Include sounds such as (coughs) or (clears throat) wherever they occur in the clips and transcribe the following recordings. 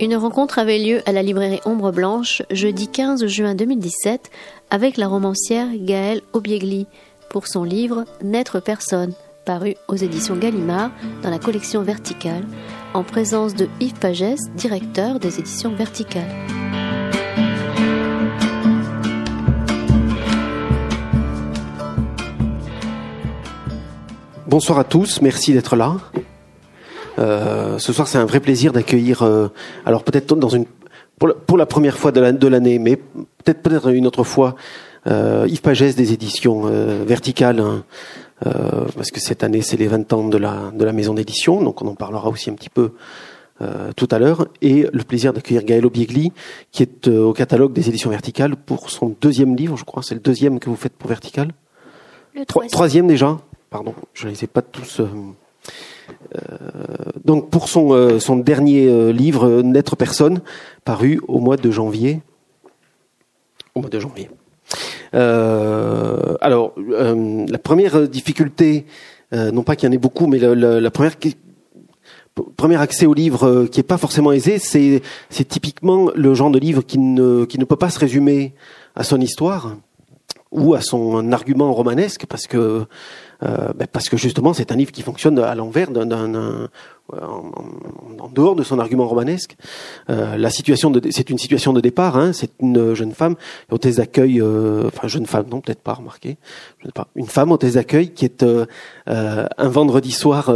Une rencontre avait lieu à la librairie Ombre Blanche jeudi 15 juin 2017 avec la romancière Gaëlle Obiegli pour son livre N'être personne, paru aux éditions Gallimard dans la collection Verticale, en présence de Yves Pagès, directeur des éditions Verticales. Bonsoir à tous, merci d'être là. Euh, ce soir, c'est un vrai plaisir d'accueillir, euh, alors peut-être dans une pour la, première fois de l'année, mais peut-être peut-être une autre fois, euh, Yves Pagès des éditions Verticales, hein, parce que cette année c'est les 20 ans de la de la maison d'édition, donc on en parlera aussi un petit peu tout à l'heure, et le plaisir d'accueillir Gaël Obiegli, qui est au catalogue des éditions Verticales pour son deuxième livre, je crois, c'est le deuxième que vous faites pour Vertical? Le troisième. troisième déjà? Pardon, je ne les ai pas tous. Euh, donc pour son, euh, son dernier euh, livre, N'être personne, paru au mois de janvier. Au mois de janvier. alors, la première difficulté, non pas qu'il y en ait beaucoup, mais la, première premier accès au livre qui est pas forcément aisé, c'est c'est typiquement le genre de livre qui ne qui ne peut pas se résumer à son histoire ou à son argument romanesque parce que euh, ben parce que justement c'est un livre qui fonctionne à l'envers d'un en, en, dehors de son argument romanesque. Euh, la situation de c'est une situation de départ. Hein, c'est une jeune femme hôtesse d'accueil, euh, enfin jeune femme non peut-être pas remarqué, je sais pas, une femme hôtesse d'accueil qui est euh, euh, un vendredi soir.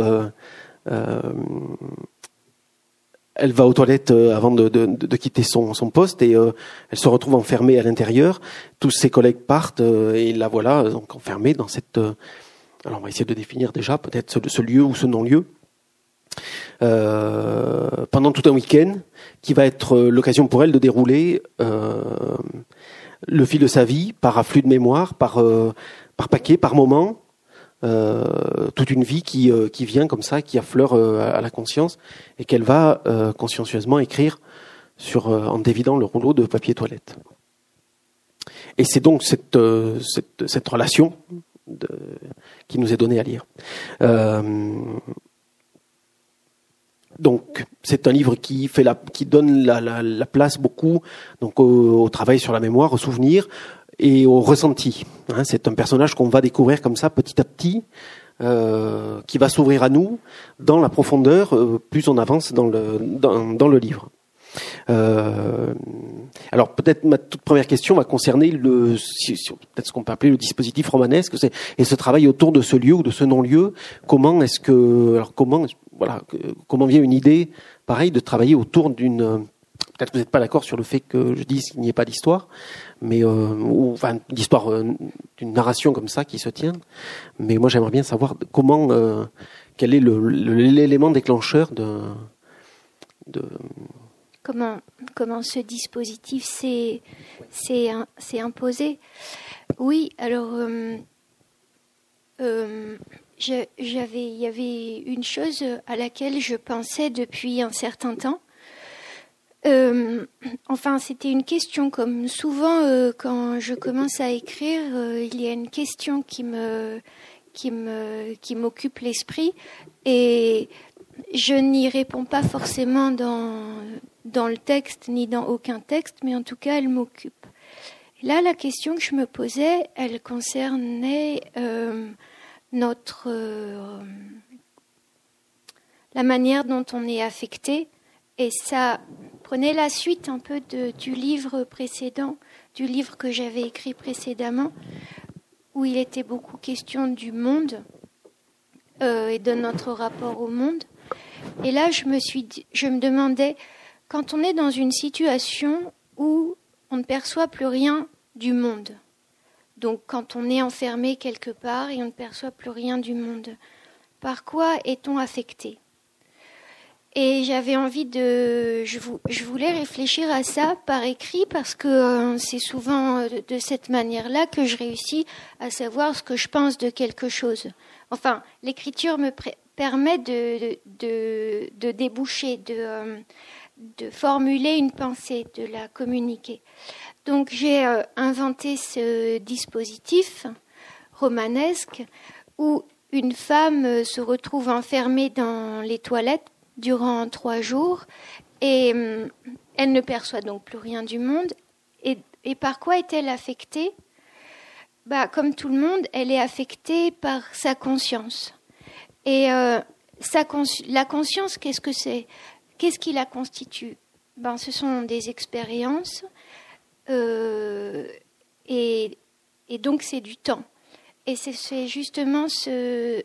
elle va aux toilettes avant de, de, de quitter son, son, poste et elle se retrouve enfermée à l'intérieur. Tous ses collègues partent et la voilà donc enfermée dans cette alors on va essayer de définir déjà peut-être ce, lieu ou ce non-lieu. Euh, pendant tout un week-end, qui va être euh, l'occasion pour elle de dérouler euh, le fil de sa vie par afflux de mémoire, par, euh, par paquet, par moment, toute une vie qui, qui vient comme ça, qui affleure à la conscience et qu'elle va consciencieusement écrire sur, en dévidant le rouleau de papier toilette. Et c'est donc cette, cette, cette relation qui nous est donné à lire. Euh, donc c'est un livre qui fait la, qui donne la, la, la place beaucoup donc au, travail sur la mémoire, au souvenir et au ressenti. Hein, c'est un personnage qu'on va découvrir comme ça petit à petit, euh, qui va s'ouvrir à nous dans la profondeur euh, plus on avance dans le dans le livre. Euh, alors peut-être ma toute première question va concerner le peut-être ce qu'on peut appeler le dispositif romanesque et ce travail autour de ce lieu ou de ce non-lieu. Comment est-ce que alors comment voilà comment vient une idée pareille de travailler autour d'une peut-être que vous n'êtes pas d'accord sur le fait que je dise qu'il n'y ait pas d'histoire, mais euh, enfin d'histoire euh, d'une narration comme ça qui se tient. Mais moi j'aimerais bien savoir comment euh, quel est l'élément déclencheur de comment, ce dispositif s'est imposé. Oui, alors euh, euh, il y avait une chose à laquelle je pensais depuis un certain temps. Euh, enfin, c'était une question, comme souvent quand je commence à écrire, il y a une question qui qui m'occupe l'esprit et je n'y réponds pas forcément dans dans le texte ni dans aucun texte, mais en tout cas, elle m'occupe. Là, la question que je me posais, elle concernait euh, notre euh, la manière dont on est affecté, et ça prenait la suite un peu du livre précédent, du livre que j'avais écrit précédemment, où il était beaucoup question du monde euh, et de notre rapport au monde. Et là, je me suis, je me demandais quand on est dans une situation où on ne perçoit plus rien du monde, donc quand on est enfermé quelque part et on ne perçoit plus rien du monde, par quoi est-on affecté? Et j'avais envie de, je, voulais réfléchir à ça par écrit parce que euh, c'est souvent euh, de, cette manière-là que je réussis à savoir ce que je pense de quelque chose. Enfin, l'écriture me permet de, déboucher, de, euh, de formuler une pensée, de la communiquer. Donc j'ai euh, inventé ce dispositif romanesque où une femme se retrouve enfermée dans les toilettes durant trois jours et elle ne perçoit donc plus rien du monde. Et, par quoi est-elle affectée? Bah, Comme tout le monde, elle est affectée par sa conscience. Et sa la conscience, qu'est-ce que c'est? Qu'est-ce qui la constitue? Ben, Ce sont des expériences euh, et, donc c'est du temps. Et c'est justement ce,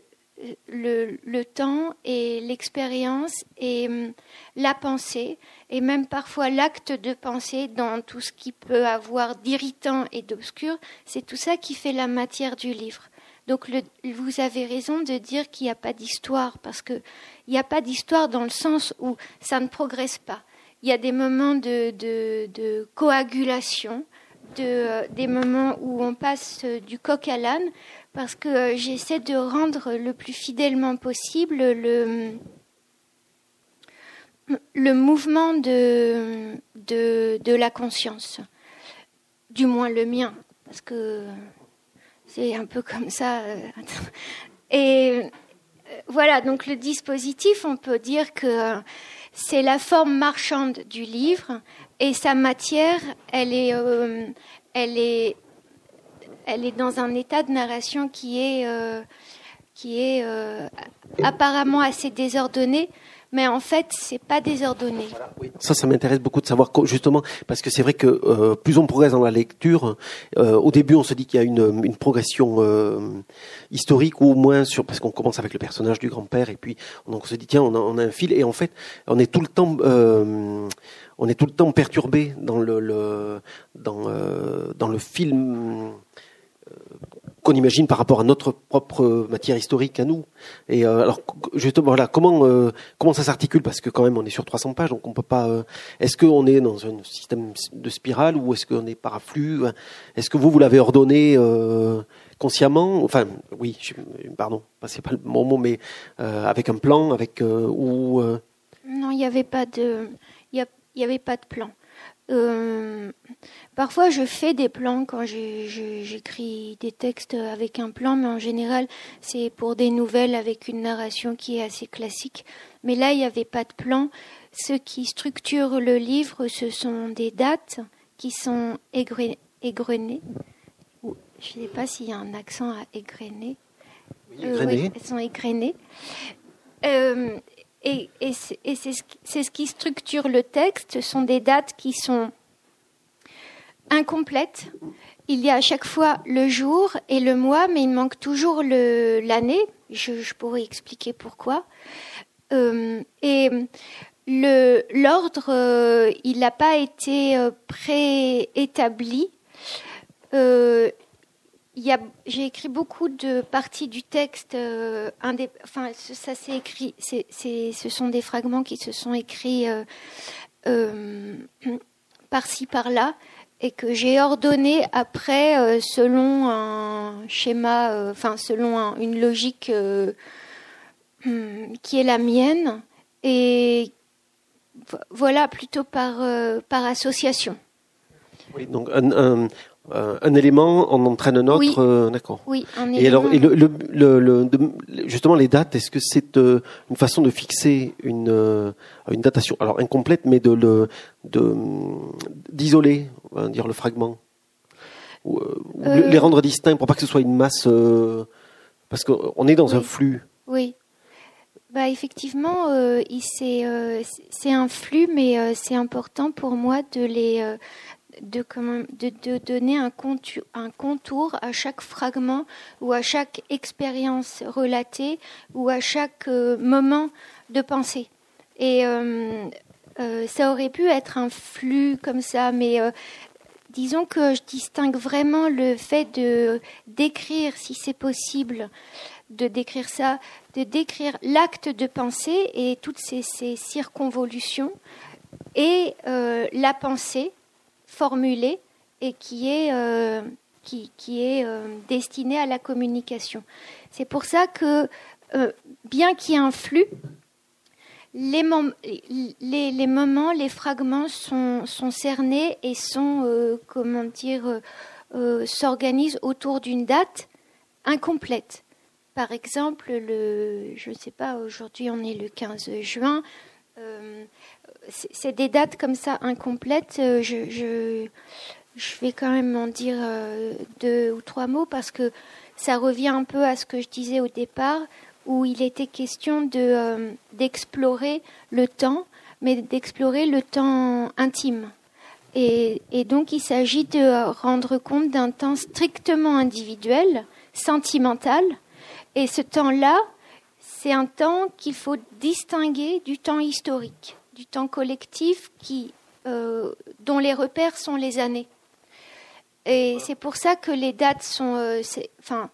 le, temps et l'expérience et hum, la pensée et même parfois l'acte de penser dans tout ce qui peut avoir d'irritant et d'obscur, c'est tout ça qui fait la matière du livre. Donc vous avez raison de dire qu'il n'y a pas d'histoire, parce qu'il n'y a pas d'histoire dans le sens où ça ne progresse pas. Il y a des moments de, coagulation, de, des moments où on passe du coq à l'âne, parce que euh, j'essaie de rendre le plus fidèlement possible le, le mouvement de, de la conscience, du moins le mien, parce que c'est un peu comme ça. Euh, et euh, voilà, donc le dispositif, on peut dire que c'est la forme marchande du livre et sa matière, elle est, euh, elle est, elle est dans un état de narration qui est, qui est apparemment assez désordonné, mais en fait, c'est pas désordonné. Ça, ça m'intéresse beaucoup de savoir justement parce que c'est vrai que euh, plus on progresse dans la lecture, euh, au début, on se dit qu'il y a une, progression euh, historique ou au moins sur parce qu'on commence avec le personnage du grand-père et puis on, se dit tiens, on a, un fil et en fait, on est tout le temps on est tout le temps perturbé dans le, dans le film qu'on imagine par rapport à notre propre matière historique à nous. Et euh, alors justement voilà comment euh, comment ça s'articule? Parce que quand même on est sur 300 pages donc on peut pas. Euh, est-ce qu'on est dans un système de spirale ou est-ce qu'on est paraflux Est-ce que vous vous l'avez ordonné consciemment? Enfin oui, pardon, c'est pas le mot mais avec un plan avec ou non il n'y avait pas de il y, avait pas de plan. Euh, parfois, je fais des plans quand j'écris des textes avec un plan, mais en général, c'est pour des nouvelles avec une narration qui est assez classique. Mais là, il n'y avait pas de plan. Ce qui structure le livre, ce sont des dates qui sont égrenées. Je ne sais pas s'il y a un accent à égrener. Oui, euh, elles sont égrenées. Euh, et, c'est ce, qui structure le texte. Ce sont des dates qui sont incomplètes. Il y a à chaque fois le jour et le mois, mais il manque toujours l'année. Je, pourrais expliquer pourquoi. Euh, et l'ordre, euh, il n'a pas été euh, préétabli j'ai écrit beaucoup de parties du texte. Euh, enfin, ça s'est écrit. ce sont des fragments qui se sont écrits euh, euh, par-ci par-là et que j'ai ordonné après selon un schéma, enfin selon une logique hmm, qui est la mienne et voilà plutôt par par association. Oui, donc un, euh, un élément en entraîne un autre, euh, d'accord. Oui, un et alors, et le, le, le, justement, les dates, est-ce que c'est euh, une façon de fixer une, une datation, alors incomplète, mais de le, de d'isoler, on va dire le fragment, ou, les rendre distincts pour pas que ce soit une masse, parce qu'on est dans un flux. Oui. Bah effectivement, c'est c'est un flux, mais c'est important pour moi de les de, donner un contour, à chaque fragment ou à chaque expérience relatée ou à chaque euh, moment de pensée. Et euh, euh, ça aurait pu être un flux comme ça, mais disons que je distingue vraiment le fait de décrire, si c'est possible, de décrire ça, de décrire l'acte de pensée et toutes ces circonvolutions et la pensée formulé et qui est, euh, euh, destiné à la communication. C'est pour ça que, euh, bien qu'il y ait un flux, les, moments, les fragments sont, cernés et sont, comment dire, s'organisent autour d'une date incomplète. par exemple, le, je ne sais pas, aujourd'hui on est le 15 juin. Euh, c'est des dates comme ça incomplètes. Euh, je, vais quand même en dire euh, deux ou trois mots parce que ça revient un peu à ce que je disais au départ, où il était question de d'explorer le temps, mais d'explorer le temps intime. Et donc il s'agit de rendre compte d'un temps strictement individuel, sentimental, et ce temps-là, c'est un temps qu'il faut distinguer du temps historique, du temps collectif qui, euh, dont les repères sont les années. Et c'est pour ça que les dates sont. Euh, enfin,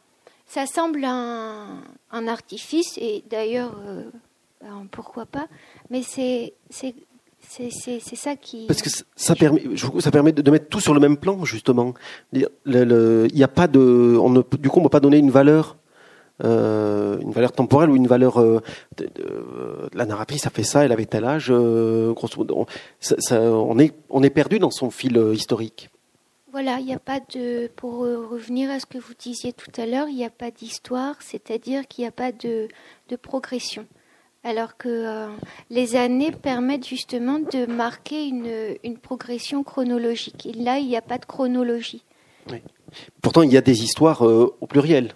ça semble un, un artifice, et d'ailleurs, euh, ben, pourquoi pas, mais c'est. C'est ça qui. Parce que ça permet, ça permet de mettre tout sur le même plan, justement. Il n'y a pas de. On ne, du coup, on ne peut pas donner une valeur euh, une valeur temporelle ou une valeur euh, la narratrice a fait ça, elle avait tel âge, euh, grosso modo, on, est on est perdu dans son fil historique. Voilà, il n'y a pas de pour revenir à ce que vous disiez tout à l'heure, il n'y a pas d'histoire, c'est-à-dire qu'il n'y a pas de, de progression. Alors que les années permettent justement de marquer une, une progression chronologique. Et là, il n'y a pas de chronologie. Oui. Pourtant, il y a des histoires au pluriel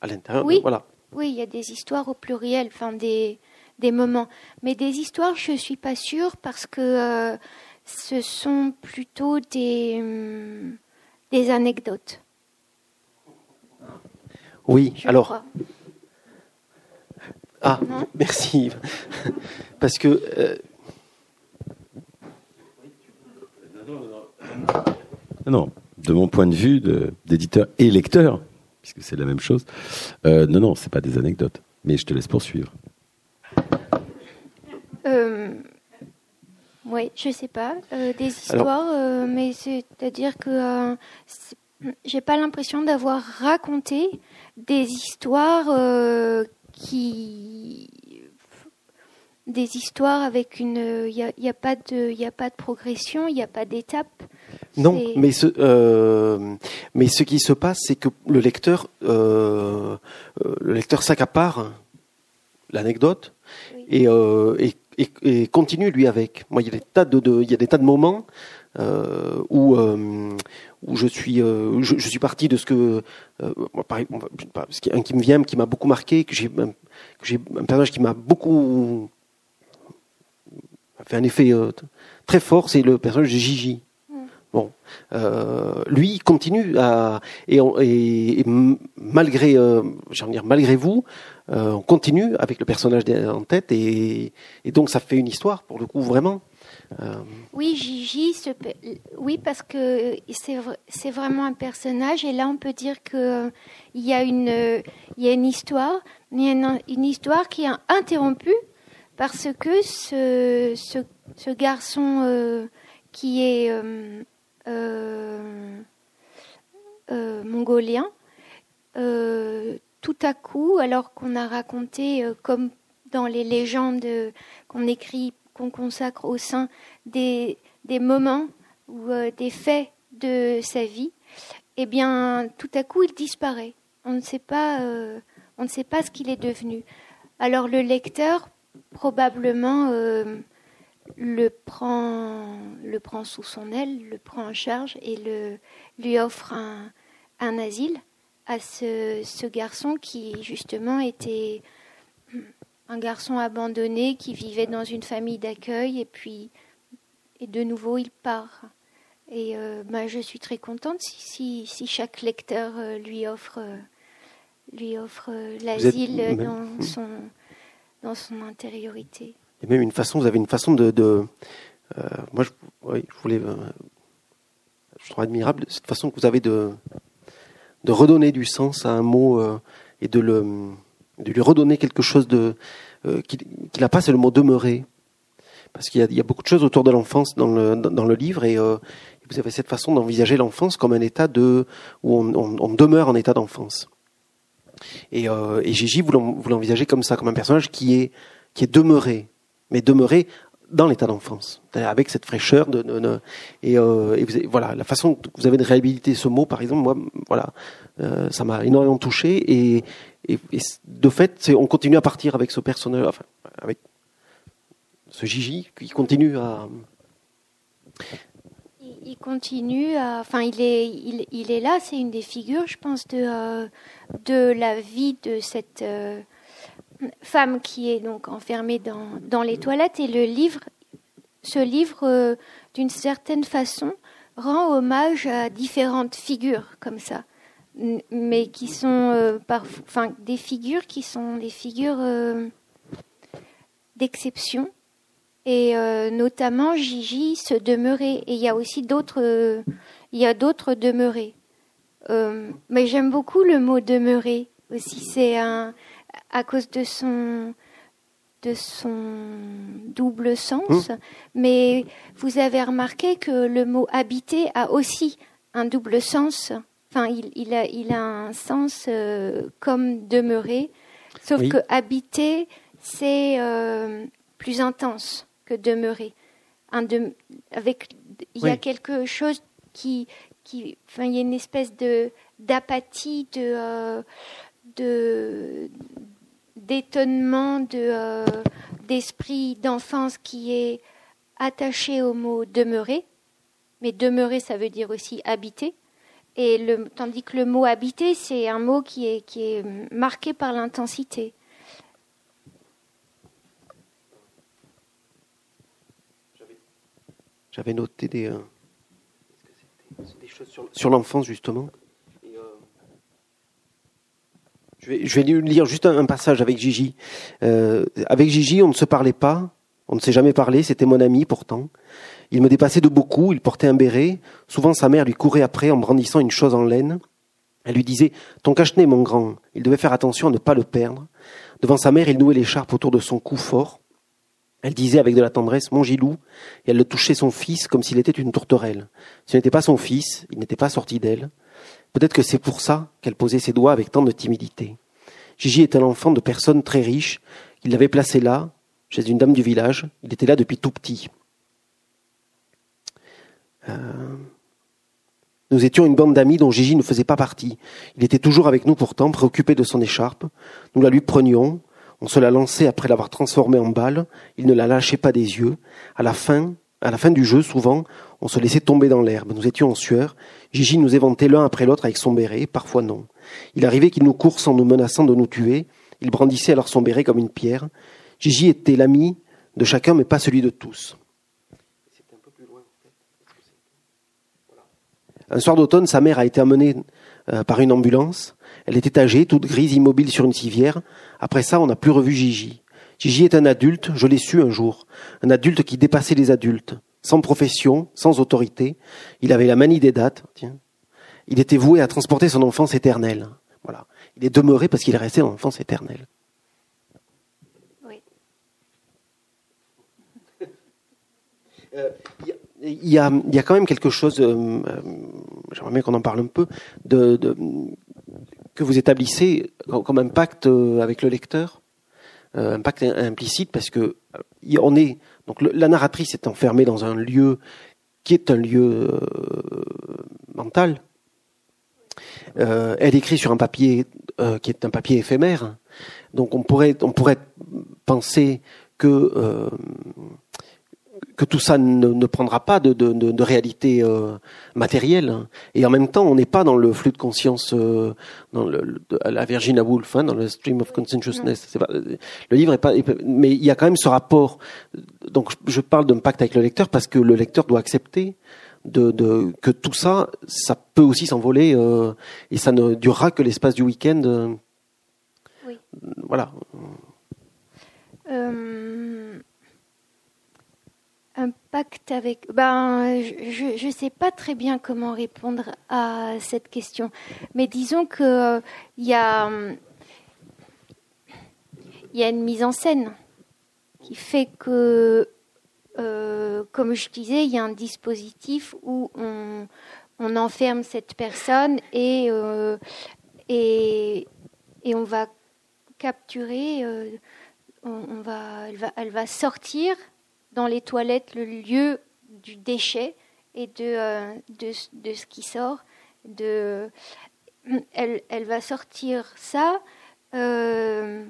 à l'intérieur. Oui, voilà. oui, il y a des histoires au pluriel, enfin des, des moments. Mais des histoires, je ne suis pas sûre parce que euh, ce sont plutôt des, hum, des anecdotes. Oui, alors. Ah, (laughs) merci. Parce que. Euh, non, de mon point de vue d'éditeur et lecteur, puisque c'est la même chose. Euh, non, non, c'est pas des anecdotes. Mais je te laisse poursuivre. Euh, oui, je sais pas. Euh, des histoires, euh, mais c'est-à-dire que j'ai pas l'impression d'avoir raconté des histoires qui des histoires avec une il n'y a, y a, pas de il a pas de progression il n'y a pas d'étape non, mais ce, euh, mais ce qui se passe, c'est que le lecteur, euh, euh le lecteur s'accapare l'anecdote et, euh, et, et, continue lui avec. Moi, il y a des tas de, de il y a des tas de moments où où je suis je, je, suis parti de ce que un qui me vient, qui m'a beaucoup marqué, que j'ai que j'ai un personnage qui m'a beaucoup fait un effet très fort, c'est le personnage de Gigi. Bon, euh, lui il continue à et, malgré, euh, malgré vous, euh, on continue avec le personnage en tête et, donc ça fait une histoire pour le coup vraiment. Oui, Gigi, oui parce que c'est vraiment un personnage et là on peut dire que il y a une il y a une histoire, mais une, histoire qui est interrompue parce que ce ce, garçon qui est mongolien, euh, tout à coup, alors qu'on a raconté, comme dans les légendes qu'on écrit, qu'on consacre au sein, des, des moments ou des faits de sa vie, eh bien, tout à coup, il disparaît. On ne sait pas, on ne sait pas ce qu'il est devenu. Alors le lecteur, probablement, le prend, le prend sous son aile, le prend en charge et le, lui offre un, un asile à ce, ce, garçon qui justement était un garçon abandonné qui vivait dans une famille d'accueil et puis et de nouveau il part. Et euh, bah, je suis très contente si, si, chaque lecteur euh, lui offre, lui offre l'asile dans son, dans son intériorité et même une façon, vous avez une façon de, de euh, moi je, je voulais, euh, je trouve admirable cette façon que vous avez de, de redonner du sens à un mot euh, et de le, de lui redonner quelque chose de, euh, qu'il qui n'a pas, c'est le mot demeurer, parce qu'il y y a beaucoup de choses autour de l'enfance dans le, dans, le livre et euh, vous avez cette façon d'envisager l'enfance comme un état de où on, on, on demeure en état d'enfance. Et, euh, et Gigi, vous l'envisagez comme ça, comme un personnage qui est qui est demeuré, mais demeurer dans l'état d'enfance, avec cette fraîcheur et, euh, voilà la façon que vous avez de réhabiliter ce mot, par exemple, moi, voilà, euh, ça m'a énormément touché et, de fait, on continue à partir avec ce personnage, enfin, avec ce Gigi qui continue à. Il, continue à. Enfin, il est, il, est là, c'est une des figures, je pense, de, euh, de la vie de cette femme qui est donc enfermée dans, les toilettes. Et le livre, ce livre, euh, d'une certaine façon, rend hommage à différentes figures comme ça mais qui sont euh, des figures qui sont des figures euh, d'exception. Et notamment Gigi se demeurait. Et il y a aussi d'autres, il y a d'autres demeurés. mais j'aime beaucoup le mot demeurer aussi. C'est un, à cause de son, de son double sens. Mmh. Mais vous avez remarqué que le mot habiter a aussi un double sens. Enfin, il, a, il a un sens euh, comme demeurer, sauf que habiter, c'est euh, plus intense que demeurer. Un avec, il y a quelque chose qui, qui, enfin, il y a une espèce de d'apathie, de, euh, de d'étonnement, de d'esprit d'enfance qui est attaché au mot demeurer. Mais demeurer, ça veut dire aussi habiter. Et le, tandis que le mot habiter, c'est un mot qui est, qui est marqué par l'intensité. J'avais noté des, euh, des choses sur, sur l'enfance, justement. Euh, je, vais, lire juste un, passage avec Gigi. Euh, avec Gigi, on ne se parlait pas, on ne s'est jamais parlé, c'était mon ami pourtant. Il me dépassait de beaucoup, il portait un béret. Souvent sa mère lui courait après en brandissant une chose en laine. Elle lui disait Ton cache-nez, mon grand. Il devait faire attention à ne pas le perdre. Devant sa mère, il nouait l'écharpe autour de son cou fort. Elle disait avec de la tendresse Mon Gilou, et elle le touchait son fils comme s'il était une tourterelle. Ce n'était pas son fils, il n'était pas sorti d'elle. Peut-être que c'est pour ça qu'elle posait ses doigts avec tant de timidité. Gigi était un enfant de personnes très riches. Il l'avait placé là, chez une dame du village. Il était là depuis tout petit. Euh, nous étions une bande d'amis dont Gigi ne faisait pas partie. Il était toujours avec nous pourtant, préoccupé de son écharpe. Nous la lui prenions, on se la lançait après l'avoir transformée en balle, il ne la lâchait pas des yeux. À la fin, à la fin du jeu, souvent, on se laissait tomber dans l'herbe. Nous étions en sueur. Gigi nous éventait l'un après l'autre avec son béret, parfois non. Il arrivait qu'il nous course en nous menaçant de nous tuer. Il brandissait alors son béret comme une pierre. Gigi était l'ami de chacun, mais pas celui de tous. Un soir d'automne, sa mère a été amenée euh, par une ambulance. Elle était âgée, toute grise, immobile sur une civière. Après ça, on n'a plus revu Gigi. Gigi est un adulte, je l'ai su un jour. Un adulte qui dépassait les adultes. Sans profession, sans autorité. Il avait la manie des dates. Tiens. Il était voué à transporter son enfance éternelle. Voilà. Il est demeuré parce qu'il est resté en enfance éternelle. Oui. Euh, il y a, il y a quand même quelque chose, euh, euh, j'aimerais bien qu'on en parle un peu, de, de, que vous établissez comme un pacte euh, avec le lecteur, un pacte implicite parce que on est donc la narratrice est enfermée dans un lieu qui est un lieu mental. elle écrit sur un papier qui est un papier éphémère, donc on pourrait on pourrait penser que que tout ça ne, ne prendra pas de, de, de, de réalité euh, matérielle. Et en même temps, on n'est pas dans le flux de conscience, euh, dans le, la Virginia Woolf, hein, dans le stream of consciousness. Pas, le livre est pas, mais il y a quand même ce rapport. Donc, je parle d'un pacte avec le lecteur parce que le lecteur doit accepter de, de que tout ça, ça peut aussi s'envoler euh, et ça ne durera que l'espace du week-end. Euh, oui. Voilà. Euh un pacte avec. Ben, je ne sais pas très bien comment répondre à cette question. Mais disons qu'il euh, y, a, y a une mise en scène qui fait que, euh, comme je disais, il y a un dispositif où on, enferme cette personne et, euh, on va capturer, on, va, elle va sortir dans les toilettes le lieu du déchet et de, euh, de, de, ce qui sort. De, elle, elle va sortir ça Euh,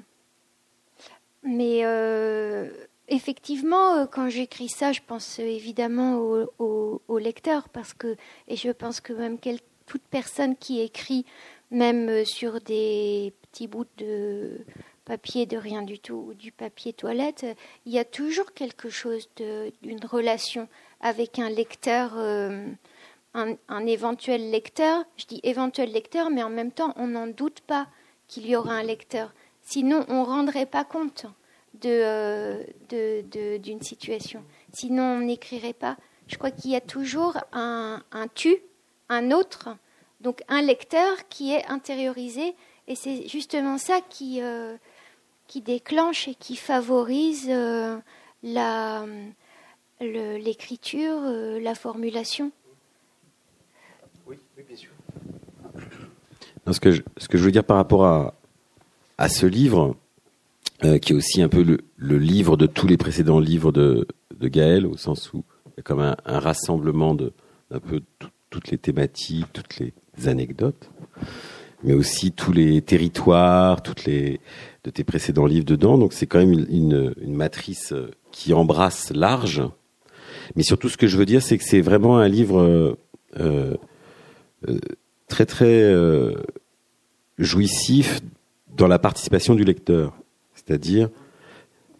mais euh, effectivement, quand j'écris ça, je pense évidemment au, lecteur parce que, et je pense que même toute personne qui écrit, même sur des petits bouts de papier de rien du tout ou du papier toilette, il y a toujours quelque chose d'une relation avec un lecteur, euh, un, éventuel lecteur. Je dis éventuel lecteur, mais en même temps, on n'en doute pas qu'il y aura un lecteur. Sinon, on ne rendrait pas compte d'une de, de, de, situation. Sinon, on n'écrirait pas. Je crois qu'il y a toujours un, un tu, un autre, donc un lecteur qui est intériorisé. Et c'est justement ça qui, euh, qui déclenche et qui favorise euh, la, l'écriture, euh, la formulation. Oui, oui bien sûr. Non, ce, que je, ce que je veux dire par rapport à, à ce livre, euh, qui est aussi un peu le, le, livre de tous les précédents livres de, de Gaël, au sens où il y a comme un, un rassemblement de un peu toutes les thématiques, toutes les anecdotes, mais aussi tous les territoires, toutes les de tes précédents livres dedans. Donc c'est quand même une, une, matrice qui embrasse large. Mais surtout, ce que je veux dire, c'est que c'est vraiment un livre euh, euh, très très euh, jouissif dans la participation du lecteur. C'est-à-dire,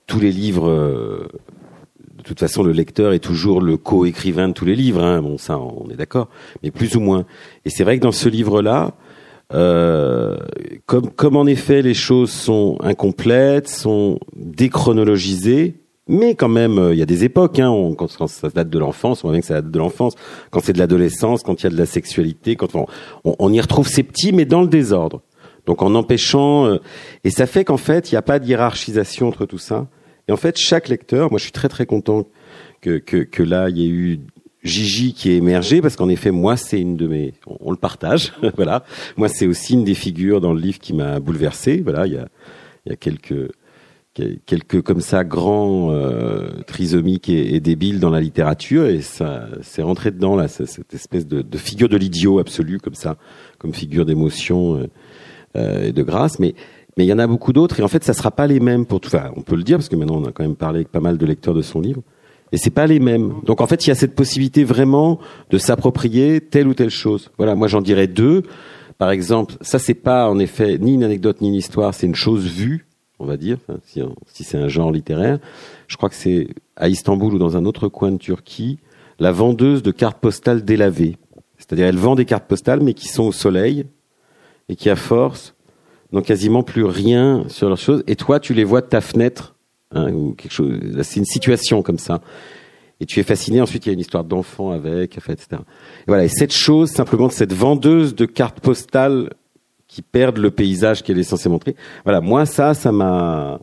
tous les livres, de toute façon, le lecteur est toujours le co-écrivain de tous les livres. Hein. Bon, ça, on est d'accord, mais plus ou moins. Et c'est vrai que dans ce livre-là, euh, comme, comme en effet les choses sont incomplètes, sont déchronologisées, mais quand même, il y a des époques, hein, on, quand, quand, ça date de l'enfance, on voit bien que ça date de l'enfance, quand c'est de l'adolescence, quand il y a de la sexualité, quand on, on, on, y retrouve ces petits, mais dans le désordre. Donc en empêchant, euh, et ça fait qu'en fait, il n'y a pas de hiérarchisation entre tout ça. Et en fait, chaque lecteur, moi je suis très très content que, que, que là, il y ait eu Gigi qui est émergé parce qu'en effet moi c'est une de mes on, le partage (laughs) voilà. Moi c'est aussi une des figures dans le livre qui m'a bouleversé voilà. Il y a il y a quelques quelques comme ça grands euh, trisomiques et, et, débiles dans la littérature et ça c'est rentré dedans là cette espèce de, de figure de l'idiot absolu comme ça comme figure d'émotion euh, euh, et de grâce. Mais mais il y en a beaucoup d'autres et en fait ça sera pas les mêmes pour tout enfin on peut le dire parce que maintenant on a quand même parlé avec pas mal de lecteurs de son livre et c'est pas les mêmes. Donc en fait, il y a cette possibilité vraiment de s'approprier telle ou telle chose. Voilà, moi j'en dirais deux. Par exemple, ça c'est pas en effet ni une anecdote ni une histoire, c'est une chose vue, on va dire, enfin, si, si c'est un genre littéraire. Je crois que c'est à Istanbul ou dans un autre coin de Turquie, la vendeuse de cartes postales délavées. C'est-à-dire elle vend des cartes postales mais qui sont au soleil et qui à force n'ont quasiment plus rien sur leurs choses. Et toi, tu les vois de ta fenêtre hein, ou quelque chose. C'est une situation comme ça. Et tu es fasciné. Ensuite, il y a une histoire d'enfant avec, etc. Et voilà. Et cette chose, simplement, cette vendeuse de cartes postales qui perdent le paysage qu'elle est censée montrer. Voilà. Moi, ça, ça m'a,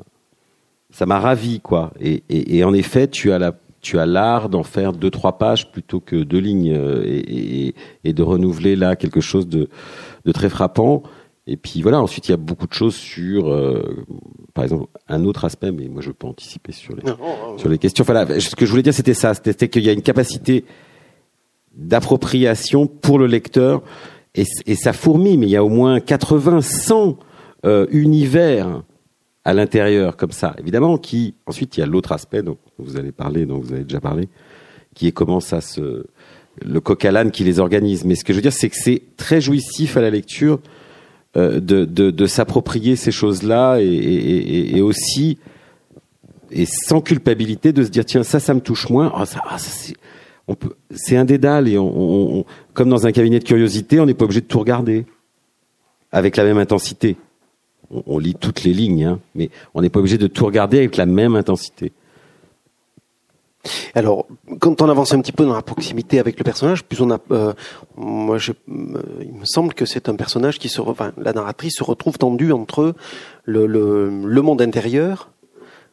ça m'a ravi, quoi. Et, et, et, en effet, tu as la, tu as l'art d'en faire deux, trois pages plutôt que deux lignes et, et, et de renouveler là quelque chose de, de très frappant. Et puis voilà, ensuite il y a beaucoup de choses sur, euh, par exemple, un autre aspect, mais moi je peux anticiper sur les, non, sur les questions. Voilà, ce que je voulais dire c'était ça, c'était qu'il y a une capacité d'appropriation pour le lecteur, et, et, ça fourmille, mais il y a au moins 80, 100 euh, univers à l'intérieur comme ça. Évidemment, qui ensuite il y a l'autre aspect dont vous allez parler, dont vous avez déjà parlé, qui est comment ça se le coq à l'âne qui les organise. Mais ce que je veux dire, c'est que c'est très jouissif à la lecture de, de, de s'approprier ces choses-là et, aussi et sans culpabilité de se dire tiens ça ça me touche moins. Oh, ça, ah, c'est un dédale et on, comme dans un cabinet de curiosité on n'est pas obligé de tout regarder avec la même intensité. On, on lit toutes les lignes hein, mais on n'est pas obligé de tout regarder avec la même intensité alors, quand on avance un petit peu dans la proximité avec le personnage, plus on a, euh, moi, je, euh, il me semble que c'est un personnage qui se, enfin, la narratrice se retrouve tendue entre le, le, le monde intérieur,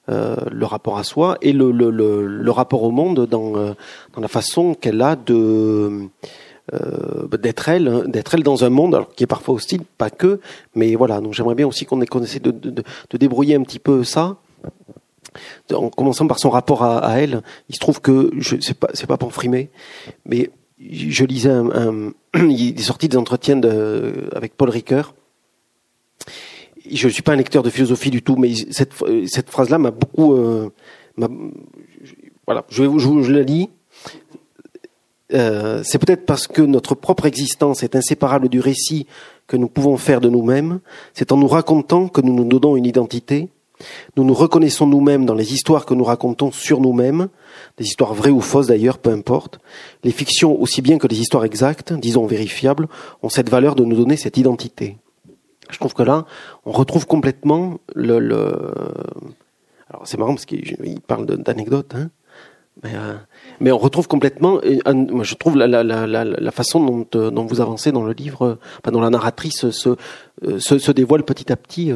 euh, le rapport à soi et le, le, le, rapport au monde dans, euh, dans la façon qu'elle a de euh, d'être elle, d'être elle dans un monde alors, qui est parfois hostile, pas que, mais voilà. Donc j'aimerais bien aussi qu'on essaie de, de, de, débrouiller un petit peu ça en commençant par son rapport à, elle, il se trouve que je c'est pas c'est pas pour frimer, mais je lisais un, (clears throat) il est sorti des entretiens avec Paul Ricoeur je ne suis pas un lecteur de philosophie du tout, mais cette, phrase-là m'a beaucoup. Euh, voilà, je, la lis. Euh, c'est peut-être parce que notre propre existence est inséparable du récit que nous pouvons faire de nous-mêmes. C'est en nous racontant que nous nous donnons une identité. Nous nous reconnaissons nous-mêmes dans les histoires que nous racontons sur nous-mêmes, des histoires vraies ou fausses d'ailleurs, peu importe. Les fictions, aussi bien que les histoires exactes, disons vérifiables, ont cette valeur de nous donner cette identité. Je trouve que là, on retrouve complètement le. Alors c'est marrant parce qu'il parle d'anecdotes, hein mais, euh, mais, on retrouve complètement, moi je trouve la, façon dont, euh, dont, vous avancez dans le livre, enfin, dont la narratrice euh, se dévoile petit à petit.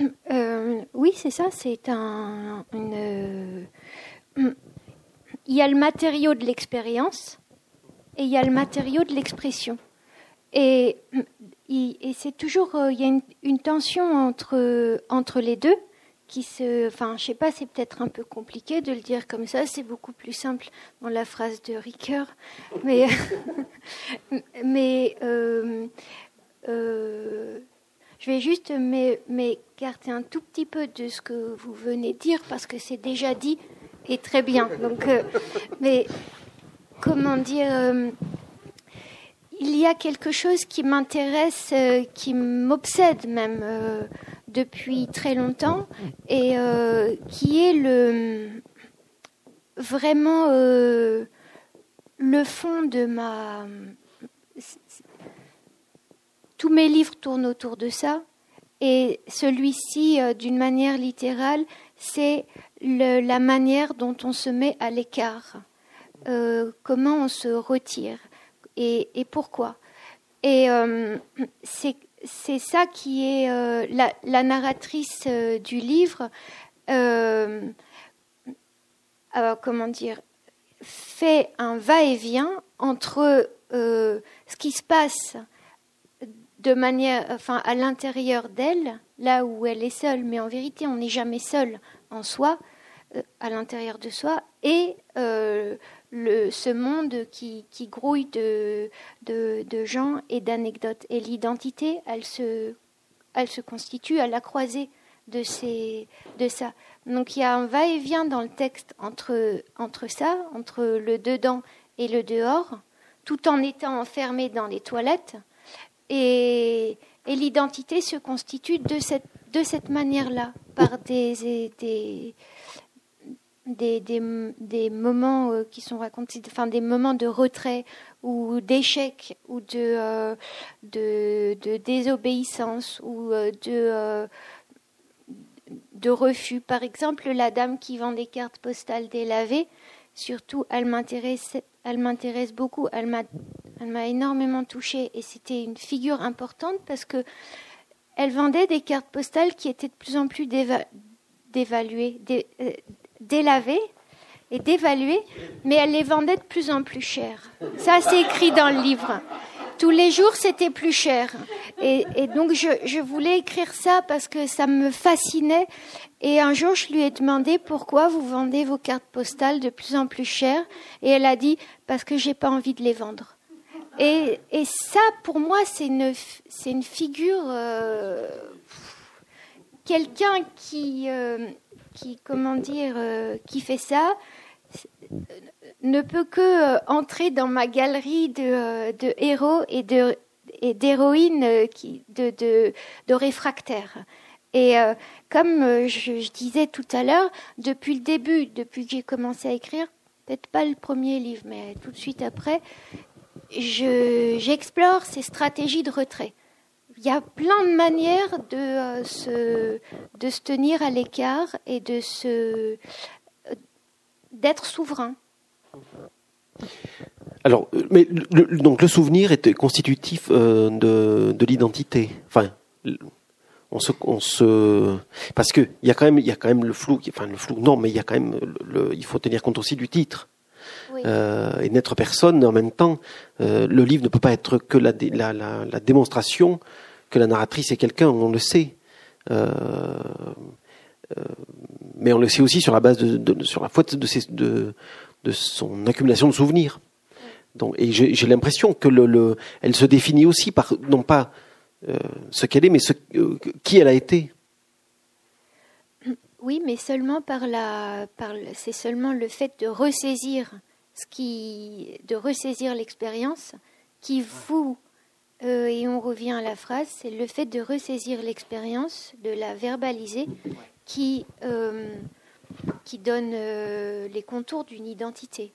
Euh. Euh, oui, c'est ça. C'est un. Une, il y a le matériau de l'expérience et il y a le matériau de l'expression. Et, c'est toujours. Il y a une, tension entre, entre les deux qui se, enfin, je sais pas, c'est peut-être un peu compliqué de le dire comme ça. C'est beaucoup plus simple dans la phrase de Ricoeur, mais, (laughs) mais euh, euh, je vais juste m'écarter un tout petit peu de ce que vous venez de dire parce que c'est déjà dit et très bien. Donc, euh, mais comment dire euh, il y a quelque chose qui m'intéresse, euh, qui m'obsède même depuis très longtemps, et qui est le vraiment le fond de ma. Tous mes livres tournent autour de ça, et celui-ci, d'une manière littérale, c'est la manière dont on se met à l'écart, comment on se retire et, pourquoi. Et euh, c'est ça qui est euh, la, la, narratrice euh, du livre. Euh, comment dire fait un va-et-vient entre ce qui se passe de manière, enfin, à l'intérieur d'elle, là où elle est seule, mais en vérité, on n'est jamais seul en soi, à l'intérieur de soi, et le, ce monde qui, grouille de, gens et d'anecdotes. Et l'identité, elle se, constitue à la croisée de, ces, ça. Donc il y a un va-et-vient dans le texte entre, entre ça, entre le dedans et le dehors, tout en étant enfermé dans les toilettes. Et, l'identité se constitue de cette, de cette manière-là, par des, des, des, des, des moments euh, qui sont racontés, enfin des moments de retrait ou d'échec ou de, euh, de, de, désobéissance ou euh, de, de refus. Par exemple, la dame qui vend des cartes postales délavées, surtout, elle m'intéresse, elle m'intéresse beaucoup. Elle m'a, énormément touchée et c'était une figure importante parce que elle vendait des cartes postales qui étaient de plus en plus dévaluées, délavées et dévaluées, mais elle les vendait de plus en plus cher. Ça, c'est écrit dans le livre. Tous les jours, c'était plus cher. Et, donc, je, voulais écrire ça parce que ça me fascinait. Et un jour, je lui ai demandé pourquoi vous vendez vos cartes postales de plus en plus cher. Et elle a dit parce que j'ai pas envie de les vendre. Et, ça, pour moi, c'est une, figure. Euh, Quelqu'un qui. Euh, qui, comment dire, euh, qui fait ça ne peut que euh, entrer dans ma galerie de, euh, héros et de d'héroïnes qui de, réfractaires. Et comme je, disais tout à l'heure, depuis le début, depuis que j'ai commencé à écrire, peut-être pas le premier livre, mais tout de suite après, j'explore ces stratégies de retrait il y a plein de manières de, euh, se, tenir à l'écart et de euh, d'être souverain. Alors, mais le, donc le souvenir est constitutif euh, de, de l'identité. Enfin, on se, on se, parce que il y a quand même, il y a quand même le flou. Enfin, le flou, non, mais il y a quand même, le, il faut tenir compte aussi du titre. Euh, et n'être personne en même temps. Euh, le livre ne peut pas être que la, la, la, la démonstration que la narratrice est quelqu'un, on le sait. Euh, euh, mais on le sait aussi sur la base de, de sur la faute de, de son accumulation de souvenirs. Et j'ai l'impression que le, le, elle se définit aussi par non pas ce qu'elle est, mais ce, qui elle a été. Oui, mais seulement par la, par c'est seulement le fait de ressaisir ce qui, de ressaisir l'expérience qui vous euh, et on revient à la phrase, c'est le fait de ressaisir l'expérience, de la verbaliser, qui, euh, qui donne euh, les contours d'une identité.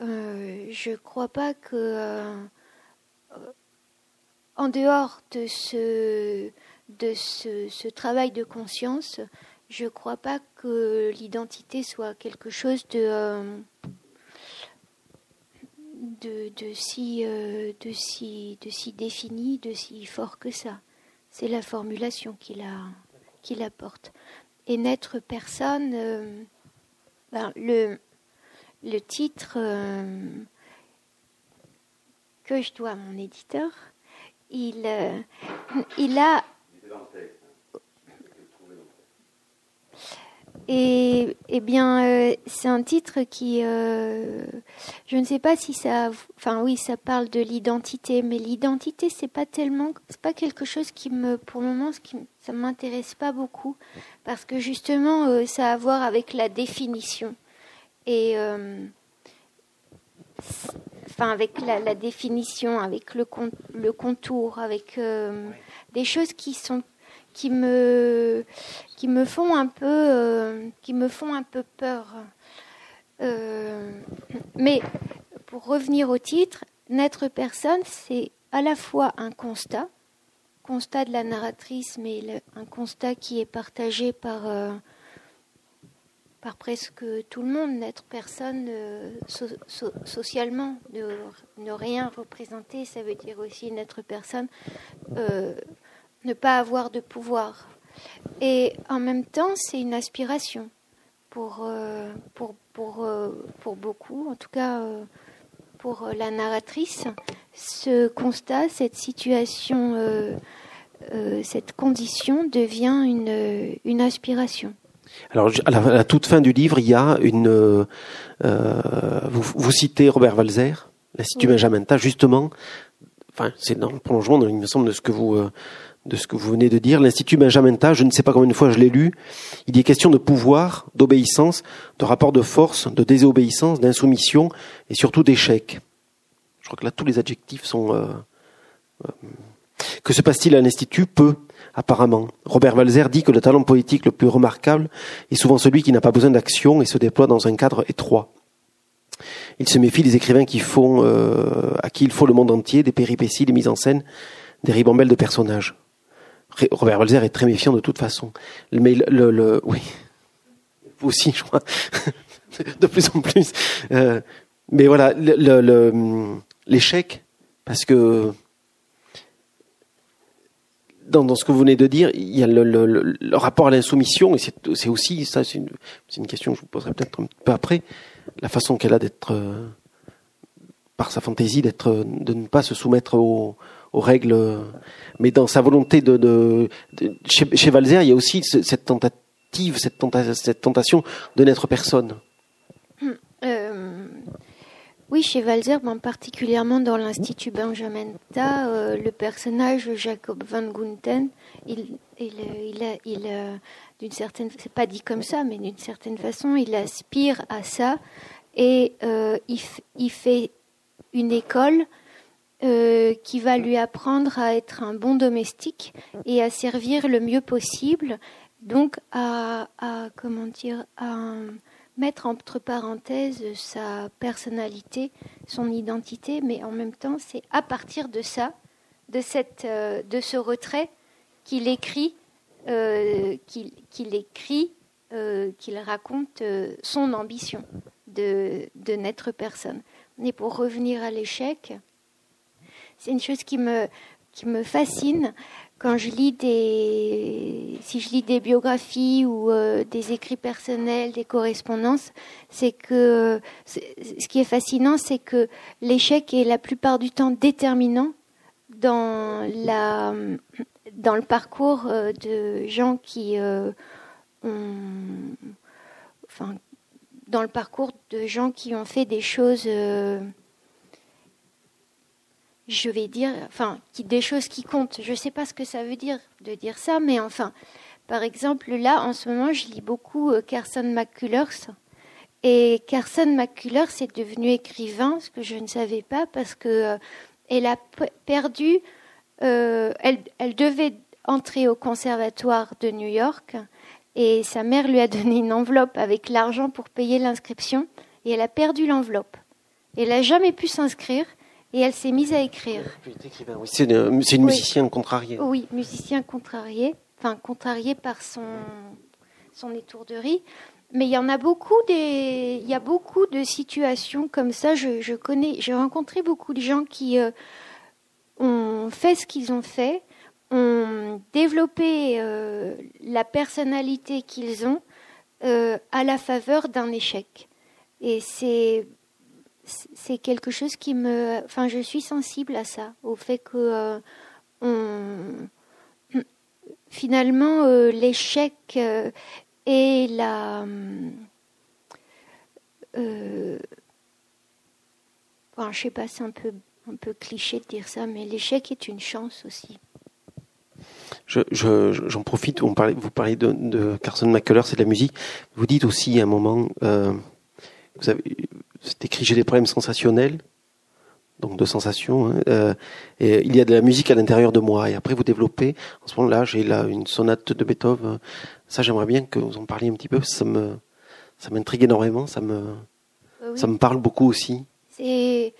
je ne crois pas que, en dehors de ce, de ce, travail de conscience, je ne crois pas que l'identité soit quelque chose de si, euh, défini, de si fort que ça. C'est la formulation qui la, qui. N'être personne, euh, ben, le, le titre euh, que je dois à mon éditeur, il, il a Et bien, euh, c'est un titre qui, euh, je ne sais pas si ça, enfin oui, ça parle de l'identité, mais l'identité, c'est pas tellement, c'est pas quelque chose qui me, pour le moment, ce qui, ça m'intéresse pas beaucoup, parce que justement, euh, ça a à voir avec la définition. Et, enfin, avec la, la, définition, avec le, le contour, avec des choses qui sont qui me, qui me font un peu, euh, qui me font un peu peur. Euh, mais pour revenir au titre, N'être personne, c'est à la fois un constat, constat de la narratrice, mais un constat qui est partagé par, euh, par presque tout le monde. N'être personne socialement, ne, ne, rien représenter, ça veut dire aussi n'être personne ne pas avoir de pouvoir. Et en même temps, c'est une aspiration pour, euh, pour, pour, euh, pour beaucoup, en tout cas euh, pour la narratrice. Ce constat, cette situation, cette condition devient une, une aspiration. Alors, à la, toute fin du livre, il y a une. vous, vous, citez Robert Walzer, l'Institut oui. Benjamin justement. Enfin, c'est dans le prolongement, il me semble, de ce que vous de ce que vous venez de dire. L'Institut Benjamin je ne sais pas combien de fois je l'ai lu, il y est question de pouvoir, d'obéissance, de rapport de force, de désobéissance, d'insoumission et surtout d'échec. Je crois que là, tous les adjectifs sont... Euh, euh, que se passe-t-il à l'Institut? Peu, apparemment. Robert Walzer dit que le talent politique le plus remarquable est souvent celui qui n'a pas besoin d'action et se déploie dans un cadre étroit. Il se méfie des écrivains qui font, euh, à qui il faut le monde entier, des péripéties, des mises en scène, des ribambelles de personnages. Robert Walzer est très méfiant de toute façon. Mais le, oui, vous aussi, je crois, (laughs) de plus en plus. Euh, mais voilà, l'échec, parce que dans, ce que vous venez de dire, il y a le, rapport à l'insoumission, et c'est aussi, ça c'est une, question que je vous poserai peut-être un peu après, la façon qu'elle a d'être, euh, par sa fantaisie, de ne pas se soumettre aux, aux règles. Mais dans sa volonté de, chez, chez, Valzer, il y a aussi cette tentative, cette, tentation de n'être personne. Euh, oui, chez Valzer, ben, particulièrement dans l'Institut Benjamin Ta, euh, le personnage Jacob Van Gunten, il, il, il, a, il d'une certaine, c'est pas dit comme ça, mais d'une certaine façon, il aspire à ça et euh, il, il fait une école euh, qui va lui apprendre à être un bon domestique et à servir le mieux possible, donc à, comment dire, à mettre entre parenthèses sa personnalité, son identité, mais en même temps, c'est à partir de ça, de cette, euh, de ce retrait qu'il écrit, euh, qu'il écrit, qu'il raconte son ambition de, de n'être personne. Et pour revenir à l'échec, c'est une chose qui me, qui me fascine quand je lis des, si je lis des biographies ou euh, des écrits personnels, des correspondances, c'est que ce qui est fascinant, c'est que l'échec est la plupart du temps déterminant dans la, dans le parcours euh, de gens qui euh, ont, enfin, dans le parcours de gens qui ont fait des choses je vais dire, enfin, des choses qui comptent. Je ne sais pas ce que ça veut dire de dire ça, mais enfin, par exemple, là, en ce moment, je lis beaucoup euh, Carson McCullers. Et Carson McCullers est devenu écrivain, ce que je ne savais pas, parce que euh, elle a perdu, euh, elle, elle devait entrer au conservatoire de New York, et sa mère lui a donné une enveloppe avec l'argent pour payer l'inscription, et elle a perdu l'enveloppe. Elle n'a jamais pu s'inscrire, et elle s'est mise à écrire. C'est une, une musicienne contrariée. Oui, musicien contrarié, enfin contrarié par son, son étourderie. Mais il y en a beaucoup des, il y a beaucoup de situations comme ça. Je, je connais, j'ai rencontré beaucoup de gens qui euh, ont fait ce qu'ils ont fait, ont développé euh, la personnalité qu'ils ont euh, à la faveur d'un échec. Et c'est c'est quelque chose qui me. Enfin, je suis sensible à ça, au fait que euh, finalement euh, l'échec euh, et la. Enfin, je sais pas, c'est un peu un peu cliché de dire ça, mais l'échec est une chance aussi. J'en je, profite, on parlait, vous parlez de, de Carson McCullers, c'est de la musique. Vous dites aussi à un moment, vous avez, c'est écrit j'ai des problèmes sensationnels, donc de sensations. Hein, euh, et il y a de la musique à l'intérieur de moi. Et après, vous développez. En ce moment-là, j'ai là une sonate de Beethoven. Ça, j'aimerais bien que vous en parliez un petit peu. Ça me, ça m'intrigue énormément. Ça me, euh, ça me parle beaucoup aussi. C'est,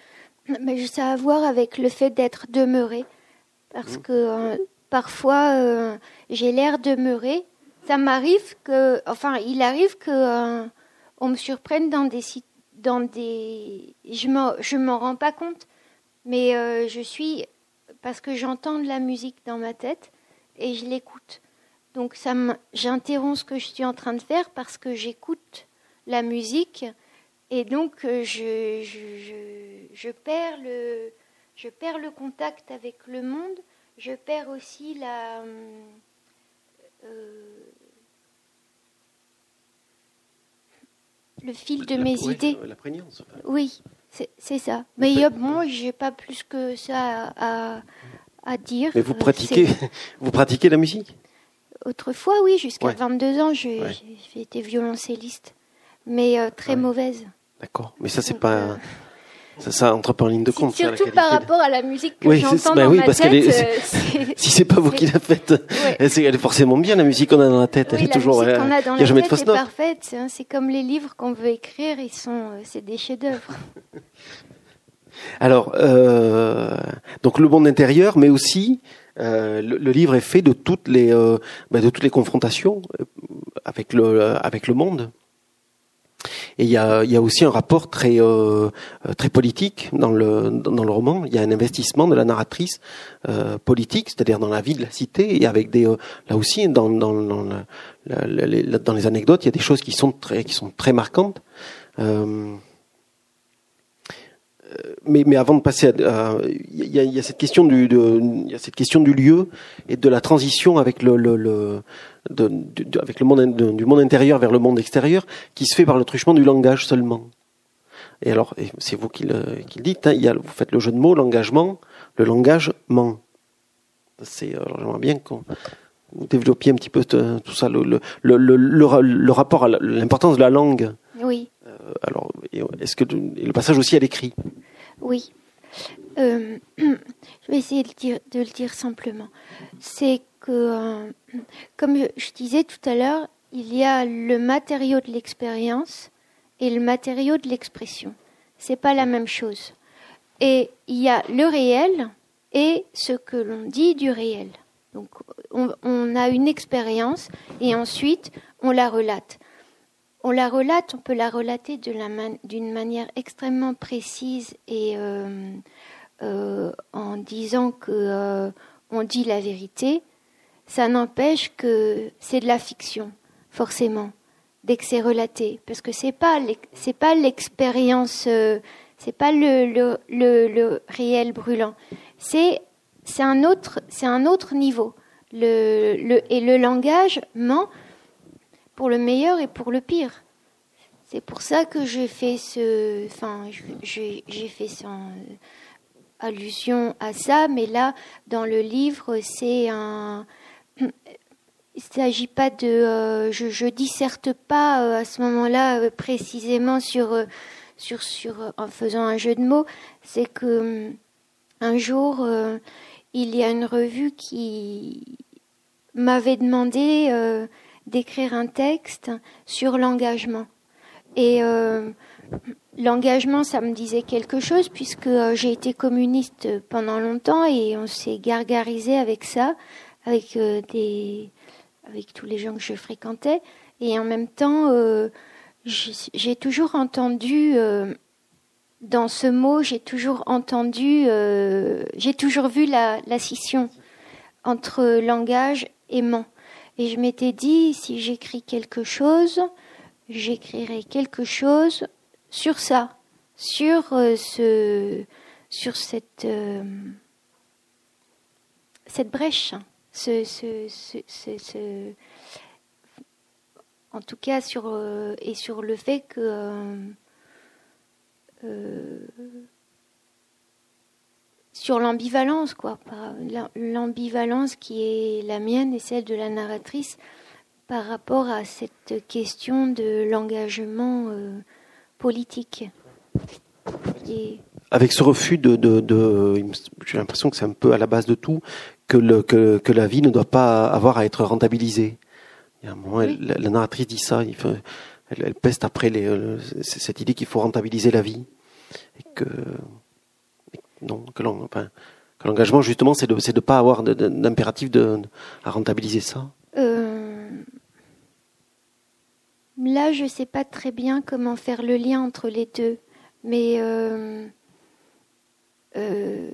mais ça a à voir avec le fait d'être demeuré, parce mmh. que euh, parfois j'ai l'air demeuré. Ça m'arrive que, enfin, il arrive que on me surprenne dans des situations dans des. Je ne m'en rends pas compte, mais euh, je suis. Parce que j'entends de la musique dans ma tête et je l'écoute. Donc j'interromps ce que je suis en train de faire parce que j'écoute la musique et donc euh, je, je, je, perds le, je perds le contact avec le monde, je perds aussi la. Euh, le fil de mes idées. La prégnance. Oui, c'est ça. Mais moi, bon, j'ai pas plus que ça à, à, dire. Mais vous pratiquez, (laughs) vous pratiquez la musique? Autrefois, oui, jusqu'à 22 ans, j'ai été violoncelliste, mais euh, très mauvaise. D'accord, mais ça c'est pas. Euh, ça, ça entre pas en ligne de compte. Surtout par rapport à la musique que j'entends bah dans oui, ma parce tête. (laughs) Est, si c'est pas vous qui la faites, elle, est, forcément bien la musique qu'on a dans la tête. elle est toujours. La musique qu'on a dans la jamais tête est parfaite. Hein. C'est comme les livres qu'on veut écrire, ils sont, euh, c'est des chefs-d'œuvre. (laughs) Alors, euh, donc le monde intérieur, mais aussi euh, le, le, livre est fait de toutes les, euh, bah, de toutes les confrontations euh, avec le, avec le monde. Et il y a, aussi un rapport très euh, très politique dans le dans le roman. Il y a un investissement de la narratrice euh, politique, c'est-à-dire dans la vie de la cité et avec des euh, là aussi dans dans dans, les, anecdotes, il y a des choses qui sont très qui sont très marquantes. Euh, mais, mais avant de passer à, il y, a, cette question du, il y a cette question du lieu et de la transition avec le de, avec le monde du monde intérieur vers le monde extérieur, qui se fait par le truchement du langage seulement. Et alors, c'est vous qui le, qui le dites, hein, il y a, vous faites le jeu de mots, l'engagement, le langage ment. C'est, alors j'aimerais bien qu'on vous développiez un petit peu tout ça, le, le, le, le rapport à l'importance de la langue. Oui. Euh, alors, est-ce que le passage aussi à l'écrit? Oui. Euh, (clears throat) je vais essayer de, dire, de le dire simplement. C'est que, euh, comme je disais tout à l'heure, il y a le matériau de l'expérience et le matériau de l'expression. C'est pas la même chose. Et il y a le réel et ce que l'on dit du réel. Donc, on, a une expérience et ensuite on la relate. On la relate, on peut la relater d'une manière extrêmement précise et euh, euh, en disant que on dit la vérité, ça n'empêche que c'est de la fiction, forcément, dès que c'est relaté, parce que c'est pas c'est pas l'expérience, euh, c'est pas le, le, le, réel brûlant, c'est c'est un autre c'est un autre niveau. Le, le, et le langage ment pour le meilleur et pour le pire. C'est pour ça que j'ai fait ce, enfin, j'ai fait ça allusion à ça, mais là, dans le livre, c'est un. Il s'agit pas de. je, je disserte pas à ce moment-là précisément sur, sur, sur. en faisant un jeu de mots. C'est que un jour, il y a une revue qui m'avait demandé euh, d'écrire un texte sur l'engagement. Et euh, l'engagement, ça me disait quelque chose puisque euh, j'ai été communiste pendant longtemps et on s'est gargarisé avec ça, avec des, avec tous les gens que je fréquentais. Et en même temps, j'ai toujours entendu dans ce mot, j'ai toujours entendu, j'ai toujours vu la, la scission entre langage aimant. Et je m'étais dit, si j'écris quelque chose, j'écrirai quelque chose sur ça, sur euh, ce, sur cette, euh, cette brèche, en tout cas sur euh, et sur le fait que sur l'ambivalence, quoi. L'ambivalence qui est la mienne et celle de la narratrice par rapport à cette question de l'engagement euh, politique. Avec ce refus de, j'ai l'impression que c'est un peu à la base de tout, que, le, que, que, la vie ne doit pas avoir à être rentabilisée. Il y a un moment, la, narratrice dit ça, il elle, elle, peste après les, euh, cette idée qu'il faut rentabiliser la vie. Et que non, que l'engagement justement c'est de ne pas avoir d'impératif de, à rentabiliser ça. Euh, là, je ne sais pas très bien comment faire le lien entre les deux, mais euh, euh,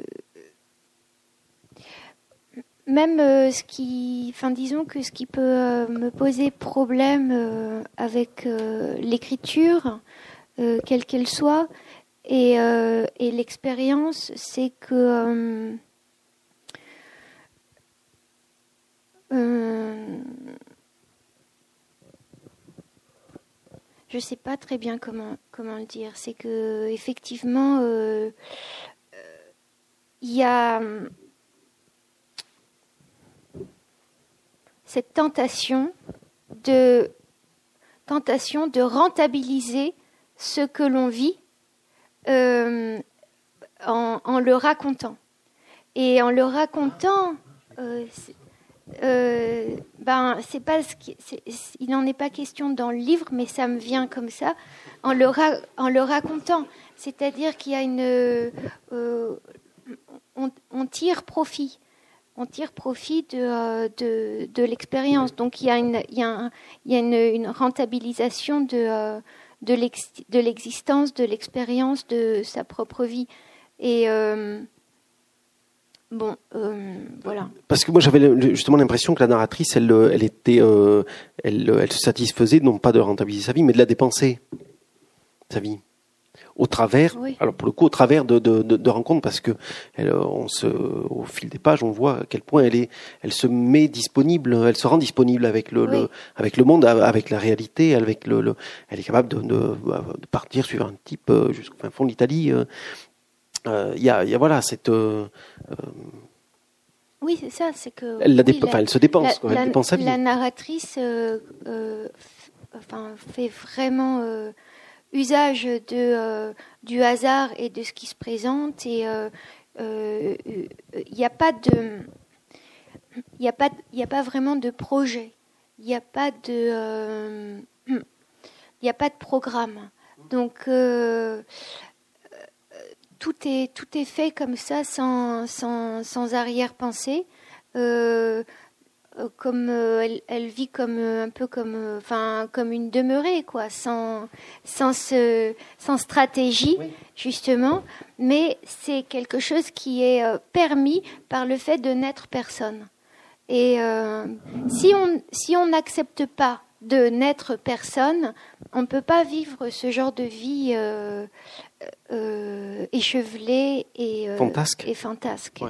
même ce qui, enfin disons que ce qui peut me poser problème avec l'écriture, quelle qu'elle soit, et, euh, l'expérience, c'est que euh, euh, je ne sais pas très bien comment, comment le dire. C'est que effectivement, il y a cette tentation de tentation de rentabiliser ce que l'on vit euh, en, le racontant. Et en le racontant, euh, euh, ben c'est pas il n'en est pas question dans le livre, mais ça me vient comme ça en le, en le racontant. C'est-à-dire qu'il y a une, on, tire profit, on tire profit de, de, de l'expérience. Donc il y a une, rentabilisation de de l'existence, de l'expérience de sa propre vie. Euh, bon, euh, voilà. Parce que moi j'avais justement l'impression que la narratrice, euh, elle se satisfaisait non pas de rentabiliser sa vie, mais de la dépenser, sa vie au travers, alors pour le coup au travers de, de, de, rencontres, parce que elle, on se, au fil des pages, on voit à quel point elle est, elle se met disponible, elle se rend disponible avec le, le avec le monde, avec la réalité, avec le, le elle est capable de, de, partir suivre un type euh, jusqu'au fin fond de l'Italie. Euh, euh, il y, a, y a voilà cette oui, c'est ça, c'est que. Elle, la elle se dépense, la, quoi, elle dépense sa vie. La narratrice euh, enfin, fait vraiment usage de, euh, du hasard et de ce qui se présente. Et il euh, n'y euh, a pas de. Il n'y a, pas, a pas vraiment de projet. Il n'y a pas de. Il n'y a pas de programme. Donc, tout, est, tout est fait comme ça, sans, sans, sans arrière-pensée. Comme euh, elle, vit comme euh, un peu comme enfin comme une demeurée quoi sans sans sans stratégie justement. Mais c'est quelque chose qui est permis par le fait de n'être personne. Et si on si on n'accepte pas de n'être personne on ne peut pas vivre ce genre de vie échevelée et fantasque. et fantasque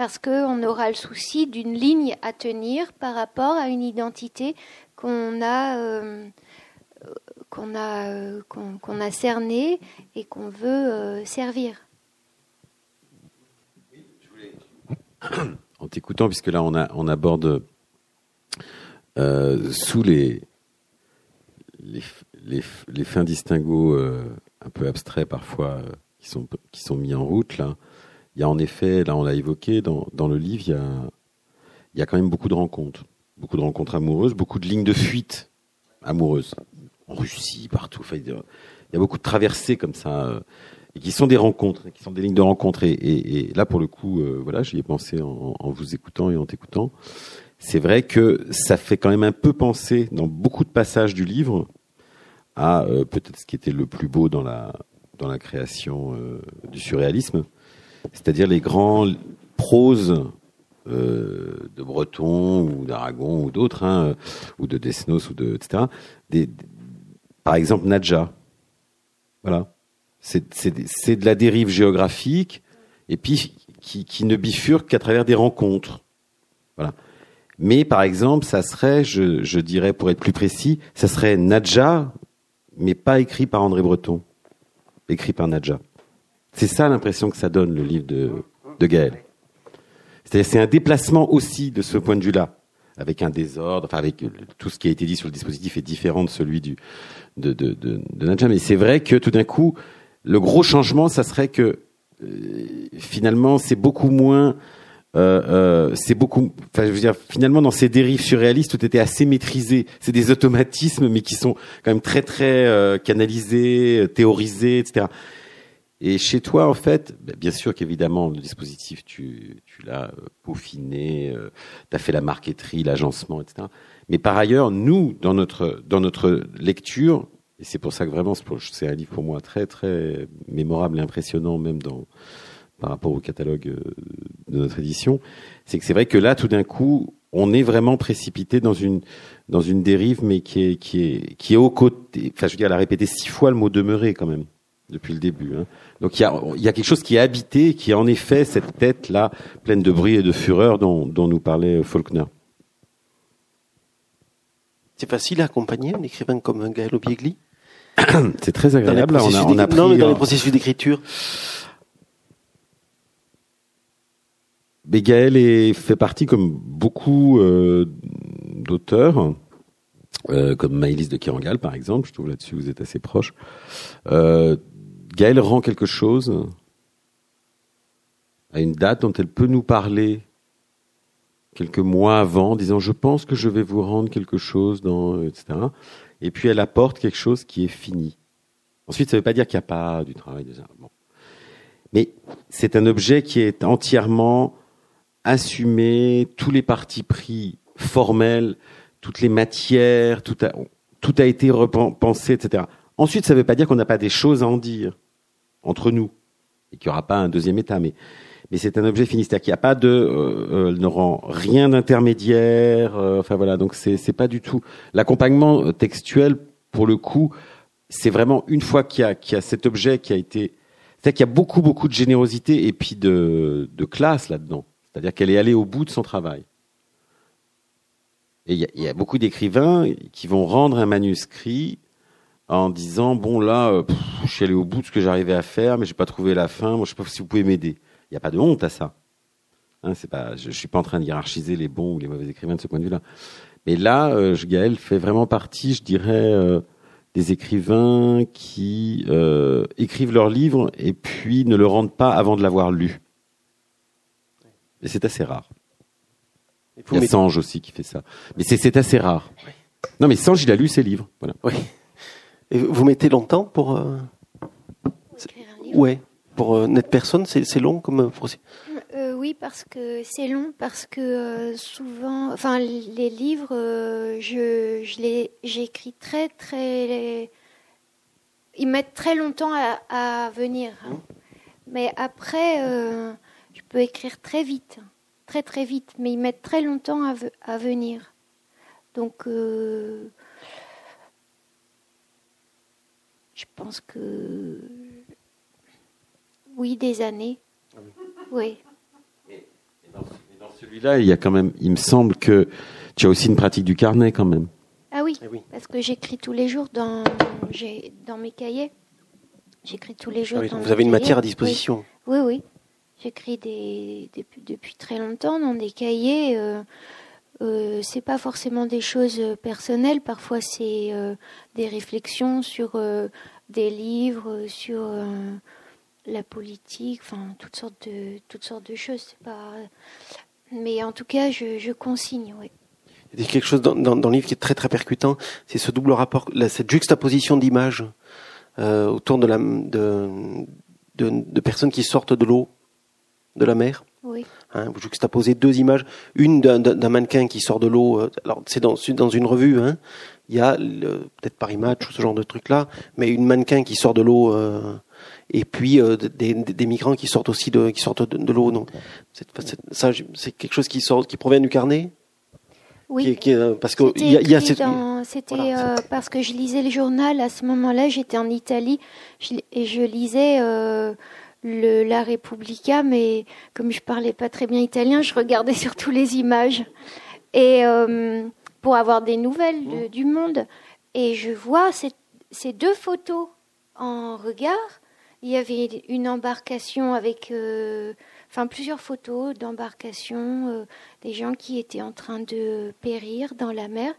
parce qu'on aura le souci d'une ligne à tenir par rapport à une identité qu'on a, euh, a, euh, a cernée et qu'on veut euh, servir. en t'écoutant, puisque là on, aborde sous les, les, les, fins distinguo euh, un peu abstraits parfois qui, sont, qui sont mis en route. Là. Il y a en effet, là on l'a évoqué, dans, le livre, il y, a, quand même beaucoup de rencontres. Beaucoup de rencontres amoureuses, beaucoup de lignes de fuite amoureuses. En Russie, partout. Il y a beaucoup de traversées comme ça et qui sont des rencontres, qui sont des lignes de rencontre. Et, là, pour le coup, euh, voilà, j'y ai pensé en, vous écoutant et en t'écoutant. C'est vrai que ça fait quand même un peu penser, dans beaucoup de passages du livre, à euh, peut-être ce qui était le plus beau dans la dans la création euh, du surréalisme, c'est-à-dire les grands proses euh, de Breton ou d'Aragon ou d'autres, hein, ou de Desnos ou de etc. Par exemple, Nadja. Voilà c'est de la dérive géographique et puis qui, qui ne bifurque qu'à travers des rencontres. Voilà. Mais par exemple, ça serait, je, je, dirais pour être plus précis, ça serait Nadja, mais pas écrit par André Breton, écrit par Nadja. C'est ça l'impression que ça donne le livre de, de Gaël. C'est un déplacement aussi de ce point de vue-là, avec un désordre, enfin avec tout ce qui a été dit sur le dispositif est différent de celui du de, de, de, de Nadja. Mais c'est vrai que tout d'un coup, le gros changement, ça serait que euh, finalement, c'est beaucoup moins. Euh, euh, c'est beaucoup. Enfin, je veux dire, finalement, dans ces dérives surréalistes, tout était assez maîtrisé. C'est des automatismes, mais qui sont quand même très très euh, canalisés, théorisés, etc. Et chez toi, en fait, ben, bien sûr qu'évidemment, le dispositif, tu, tu l'as peaufiné, euh, tu as fait la marqueterie, l'agencement, etc. Mais par ailleurs, nous, dans notre, dans notre lecture, et c'est pour ça que vraiment, c'est un livre pour moi très, très mémorable et impressionnant, même dans, par rapport au catalogue euh, de notre édition. C'est que c'est vrai que là, tout d'un coup, on est vraiment précipité dans une, dans une dérive, mais qui est, qui est, qui est au côté, enfin, je veux dire, elle a répété six fois le mot demeurer quand même, depuis le début. Hein. Donc il y a, il y a quelque chose qui est habité, qui est en effet cette tête-là, pleine de bruit et de fureur dont, dont nous parlait Faulkner. C'est facile à accompagner un écrivain comme Gaël Obiegli (coughs) c'est très agréable. On a, on a pris, non, mais dans les processus d'écriture. Gaël est, fait partie, comme beaucoup euh, d'auteurs, euh, comme Maëlys de Kirangal, par exemple, je trouve là-dessus vous êtes assez proche. Euh, Gaël rend quelque chose à une date dont elle peut nous parler quelques mois avant, disant je pense que je vais vous rendre quelque chose dans etc et puis elle apporte quelque chose qui est fini. Ensuite, ça ne veut pas dire qu'il n'y a pas du travail déjà. Bon. Mais c'est un objet qui est entièrement assumé, tous les partis pris formels, toutes les matières, tout a été repensé, etc. Ensuite, ça ne veut pas dire qu'on n'a pas des choses à en dire entre nous et qu'il n'y aura pas un deuxième état. Mais mais c'est un objet fini, c'est-à-dire qu'il n'y a pas de, euh, euh ne rend rien d'intermédiaire. Euh, enfin voilà, donc c'est c'est pas du tout l'accompagnement textuel pour le coup. C'est vraiment une fois qu'il y a qu'il y a cet objet qui a été, c'est-à-dire qu'il y a beaucoup beaucoup de générosité et puis de de classe là-dedans. C'est-à-dire qu'elle est allée au bout de son travail. Et il y y a, beaucoup d'écrivains qui vont rendre un manuscrit en disant bon là, euh, je suis allé au bout de ce que j'arrivais à faire, mais j'ai pas trouvé la fin. Moi, je sais pas si vous pouvez m'aider. Il n'y a pas de honte à ça. Hein, c'est pas, je, ne suis pas en train de hiérarchiser les bons ou les mauvais écrivains de ce point de vue-là. Mais là, euh, Gaël fait vraiment partie, je dirais, euh, des écrivains qui euh, écrivent leur livre et puis ne le rendent pas avant de l'avoir lu. Et c'est assez rare. Il, y a Sange aussi qui fait ça. Mais c'est assez rare. Non, mais Sange, il a lu ses livres. Voilà. Oui. Et vous mettez longtemps pour... Euh... Écrire un livre Ouais pour euh, Net Personne, c'est long comme procès euh, Oui, parce que c'est long, parce que euh, souvent, enfin, les livres, euh, je, je les, j'écris très, très. Ils mettent très longtemps à, à venir. Hein. Mmh. Mais après, euh, je peux écrire très vite, très, très vite, mais ils mettent très longtemps à, à venir. Donc. Je pense que oui, des années. Ah oui. Et, dans, dans celui-là, il y a quand même, il me semble que tu as aussi une pratique du carnet quand même. Ah oui, oui. parce que j'écris tous les jours dans, dans mes cahiers. J'écris tous les jours. Ah oui, vous avez une matière à disposition. Oui, oui. oui. J'écris des, depuis très longtemps dans des cahiers. Euh, euh, c'est pas forcément des choses personnelles. Parfois, c'est euh, des réflexions sur euh, des livres, sur la politique, enfin toutes sortes de toutes sortes de choses. Pas... Mais en tout cas, je, je consigne. Oui. Il y a quelque chose dans, dans, dans, le livre qui est très très percutant. C'est ce double rapport, cette juxtaposition d'images autour de la de, de, de personnes qui sortent de l'eau de la mer. Oui. Hein, vous juxtaposez deux images, une d'un mannequin qui sort de l'eau. Euh, alors c'est dans, dans une revue. Hein, il y a peut-être Paris Match ou ce genre de truc là, mais une mannequin qui sort de l'eau. Euh, et puis euh, des, des, migrants qui sortent aussi de qui sortent de, l'eau. Donc ça, c'est quelque chose qui sort, qui provient du carnet? Oui. Qui, parce que il y a, y a C'était parce que je lisais le journal à ce moment-là. J'étais en Italie et je lisais le, la Repubblica, mais comme je parlais pas très bien italien, je regardais (laughs) surtout les images et euh, pour avoir des nouvelles du monde. Et je vois ces, ces, deux photos en regard. Il y avait une embarcation avec, euh, enfin plusieurs photos d'embarcation, euh, des gens qui étaient en train de périr dans la mer,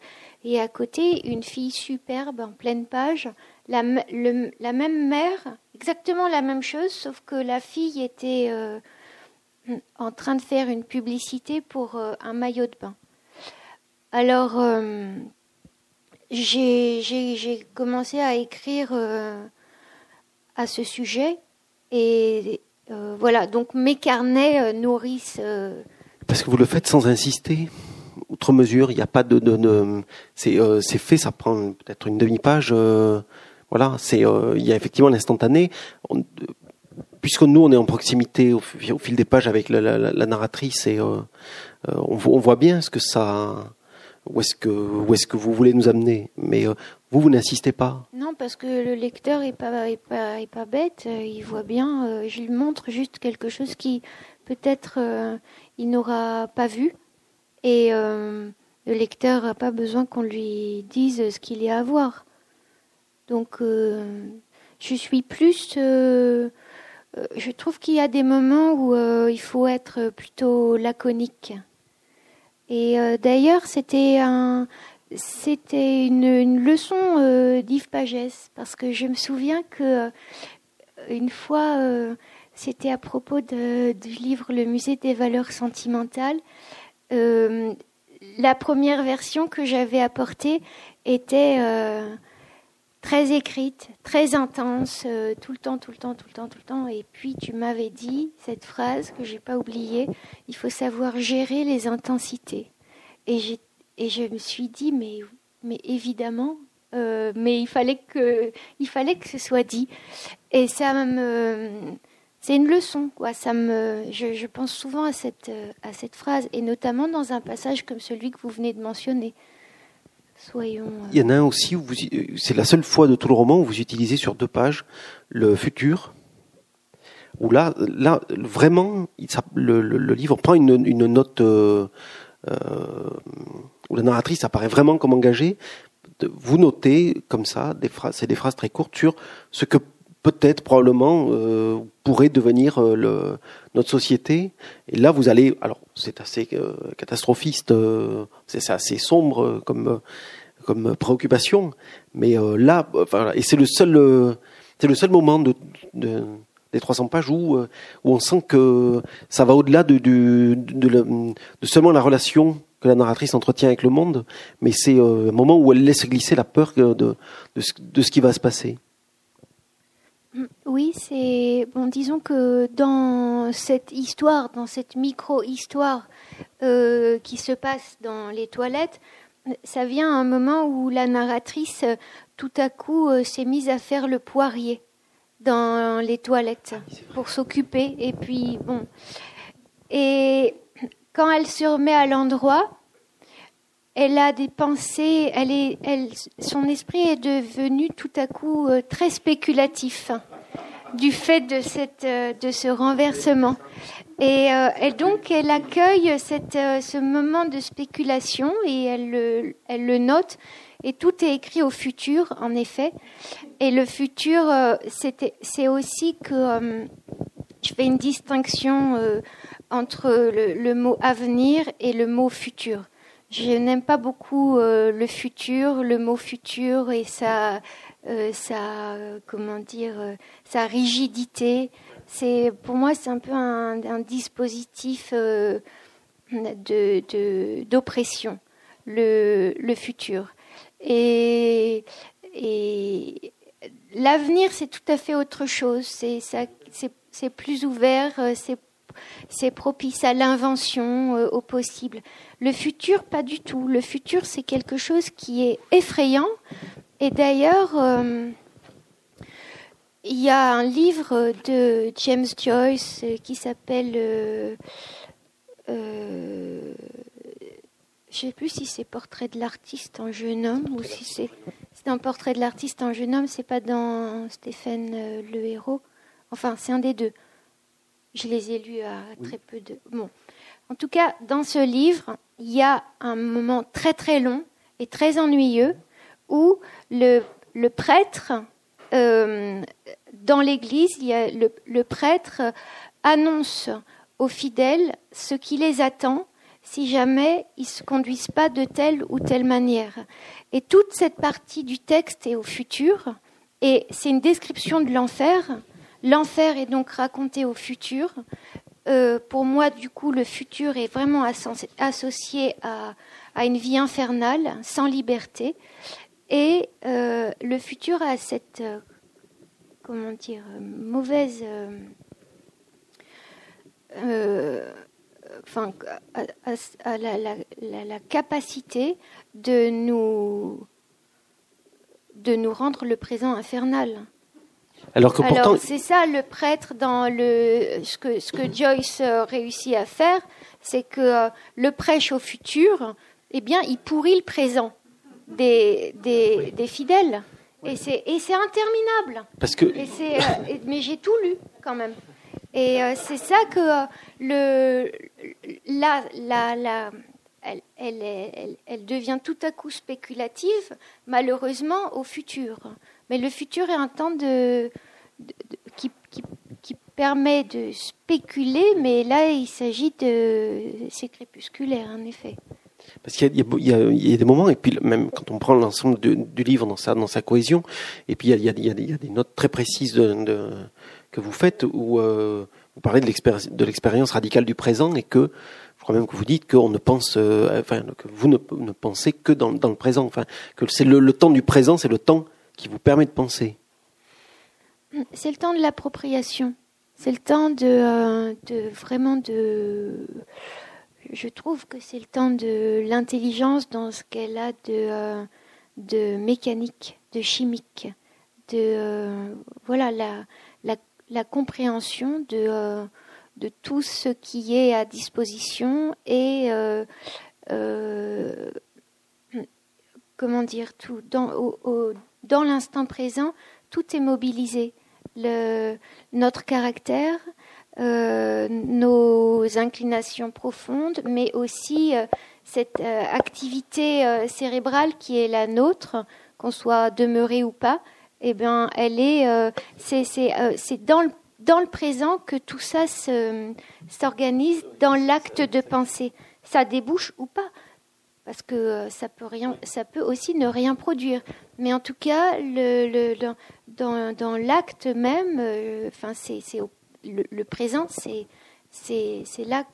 et à côté une fille superbe en pleine page, la, le, la même mère exactement la même chose, sauf que la fille était euh, en train de faire une publicité pour euh, un maillot de bain. Alors, euh, j'ai commencé à écrire à ce sujet et voilà, donc mes carnets nourrissent. Parce que vous le faites sans insister outre mesure, il n'y a pas de, de, de c'est fait, ça prend peut-être une demi-page. Voilà, c'est euh, il y a effectivement l'instantané. Puisque nous on est en proximité au, fil des pages avec la, narratrice et euh, euh, on, voit bien ce que ça, où est-ce que vous voulez nous amener. Mais vous vous n'insistez pas. Non, parce que le lecteur est pas est pas est pas bête. Il voit bien. je lui montre juste quelque chose qui peut-être il n'aura pas vu et le lecteur n'a pas besoin qu'on lui dise ce qu'il y a à voir. Donc, euh, je suis plus. Euh, euh, je trouve qu'il y a des moments où il faut être plutôt laconique. Et d'ailleurs, c'était un, c'était une, leçon d'Yves Pagès parce que je me souviens que une fois, c'était à propos du livre Le musée des valeurs sentimentales. la première version que j'avais apportée était très écrite, très intense, euh, tout le temps, tout le temps, tout le temps, tout le temps. Et puis tu m'avais dit cette phrase que j'ai pas oubliée il faut savoir gérer les intensités. Et, je me suis dit mais, évidemment, euh, mais il fallait que il fallait que ce soit dit. Et ça me c'est une leçon, quoi. Ça me, je, je, pense souvent à cette, à cette phrase, et notamment dans un passage comme celui que vous venez de mentionner. Il y en a un aussi où c'est la seule fois de tout le roman où vous utilisez sur deux pages le futur. Où là, là vraiment, le, livre prend une, une note euh, euh, où la narratrice apparaît vraiment comme engagée. Vous notez comme ça des phrases, c'est des phrases très courtes sur ce que peut-être probablement euh, pourrait devenir euh, le, notre société. Et là, vous allez, alors c'est assez euh, catastrophiste, euh, c'est assez sombre comme comme préoccupation, mais là, enfin, et c'est le seul c'est le seul moment de, de des 300 pages où, où on sent que ça va au-delà de, de, de, seulement la relation que la narratrice entretient avec le monde, mais c'est un moment où elle laisse glisser la peur de, de, de ce qui va se passer. Oui, c'est bon. Disons que dans cette histoire, dans cette micro-histoire euh, qui se passe dans les toilettes, ça vient à un moment où la narratrice, tout à coup, euh, s'est mise à faire le poirier dans les toilettes pour s'occuper. Et puis bon, et quand elle se remet à l'endroit, elle a des pensées, son esprit est devenu tout à coup euh, très spéculatif du fait de, euh, ce renversement. Et, euh, et, donc, elle accueille ce moment de spéculation et elle le, note. Et tout est écrit au futur, en effet. Et le futur, c'est aussi que je fais une distinction entre le, mot avenir et le mot futur. Je n'aime pas beaucoup euh, le futur, le mot futur et sa, euh, sa comment dire, sa rigidité. C'est pour moi c'est un peu un, dispositif de d'oppression, le, le futur. Et, et l'avenir c'est tout à fait autre chose. C'est c'est plus ouvert, euh, c'est propice à l'invention, euh, au possible. Le futur, pas du tout. Le futur, c'est quelque chose qui est effrayant. Et d'ailleurs, euh, il y a un livre de James Joyce qui s'appelle... je ne sais plus si c'est Portrait de l'artiste en jeune homme ou si c'est un Portrait de l'artiste en jeune homme, c'est pas dans Stéphane le héros. Enfin, c'est un des deux. Je les ai lus à très peu de. Bon. En tout cas, dans ce livre, il y a un moment très très long et très ennuyeux où le, prêtre, euh, dans l'église, il y a le, le, prêtre annonce aux fidèles ce qui les attend si jamais ils ne se conduisent pas de telle ou telle manière. Et toute cette partie du texte est au futur, et c'est une description de l'enfer L'enfer est donc raconté au futur. Euh, pour moi, du coup, le futur est vraiment associé à, une vie infernale, sans liberté. Et euh, le futur a cette, euh, comment dire, mauvaise, enfin, à, la, capacité de nous, de nous rendre le présent infernal. Alors que pourtant... c'est ça le prêtre dans le ce que ce que Joyce euh, réussit à faire, c'est que euh, le prêche au futur, eh bien, il pourrit le présent des des, des fidèles. Et c'est et c'est interminable. Parce que et euh, mais j'ai tout lu quand même. Et c'est ça que le la la la elle, elle, elle, elle, devient tout à coup spéculative, malheureusement, au futur. Mais le futur est un temps qui, permet de spéculer, mais là, il s'agit de. C'est crépusculaire, en effet. Parce qu'il y, a des moments, et puis même quand on prend l'ensemble du livre dans sa, cohésion, et puis il y a, des notes très précises que vous faites où euh, vous parlez de l'expérience radicale du présent et que je crois même que vous dites qu'on ne pense, euh, enfin, que vous ne, pensez que dans, le présent, enfin, que c'est le, temps du présent, c'est le temps qui vous permet de penser C'est le temps de l'appropriation. C'est le temps de, euh, de, vraiment de. Je trouve que c'est le temps de l'intelligence dans ce qu'elle a de, euh, de mécanique, de chimique, de euh, voilà la, la, la, compréhension de, de tout ce qui est à disposition et comment dire tout dans au, dans l'instant présent, tout est mobilisé. Notre caractère, euh, nos inclinations profondes, mais aussi euh, cette euh, activité cérébrale qui est la nôtre, qu'on soit demeuré ou pas, eh bien, elle est, c'est dans le dans le présent que tout ça s'organise dans l'acte de pensée. Ça débouche ou pas parce que euh, ça peut, rien, ça peut aussi ne rien produire. Mais en tout cas, dans, l'acte même, euh, enfin, c'est, le, présent, c'est, c'est, là,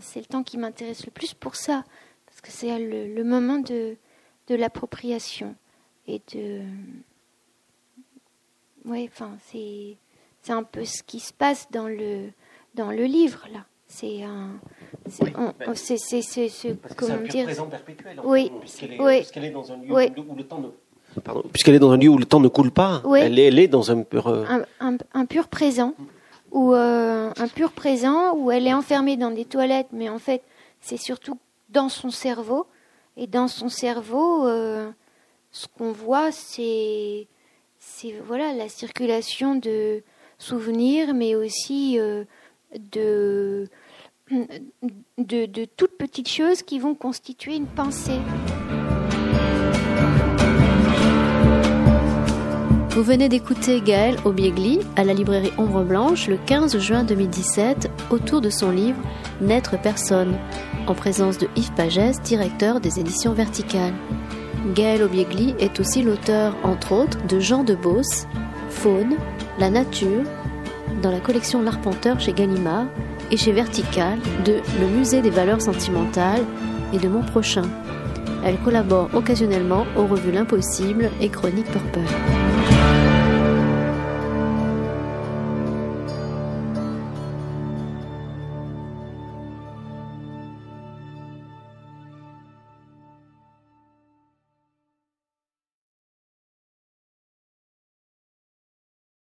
c'est le temps qui m'intéresse le plus pour ça, parce que c'est le, le moment de, de l'appropriation et de, enfin, c'est, c'est un peu ce qui se passe dans le, dans le livre là. C'est un, c'est, c'est, c'est, comment dire présent perpétuel. Oui, puisqu'elle est, oui. est dans un lieu où le temps ne Pardon, puisqu'elle est dans un lieu où le temps ne coule pas, elle, est, elle est dans un pur euh, un, un, pur présent ou euh, un pur présent où elle est enfermée dans des toilettes, mais en fait c'est surtout dans son cerveau. Et dans son cerveau euh, ce qu'on voit c'est c'est voilà la circulation de souvenirs, mais aussi de de, toutes petites choses qui vont constituer une pensée. Vous venez d'écouter Gaël Obiegli à la librairie Ombre Blanche le 15 juin 2017 autour de son livre N'être personne, en présence de Yves Pagès, directeur des éditions Verticales. Gaël Obiegli est aussi l'auteur, entre autres, de Jean de Beauce, Faune, La Nature, dans la collection L'Arpenteur chez Gallimard et chez Vertical de Le Musée des valeurs sentimentales et de Mon Prochain. Elle collabore occasionnellement aux revues L'Impossible et Chronique Purple.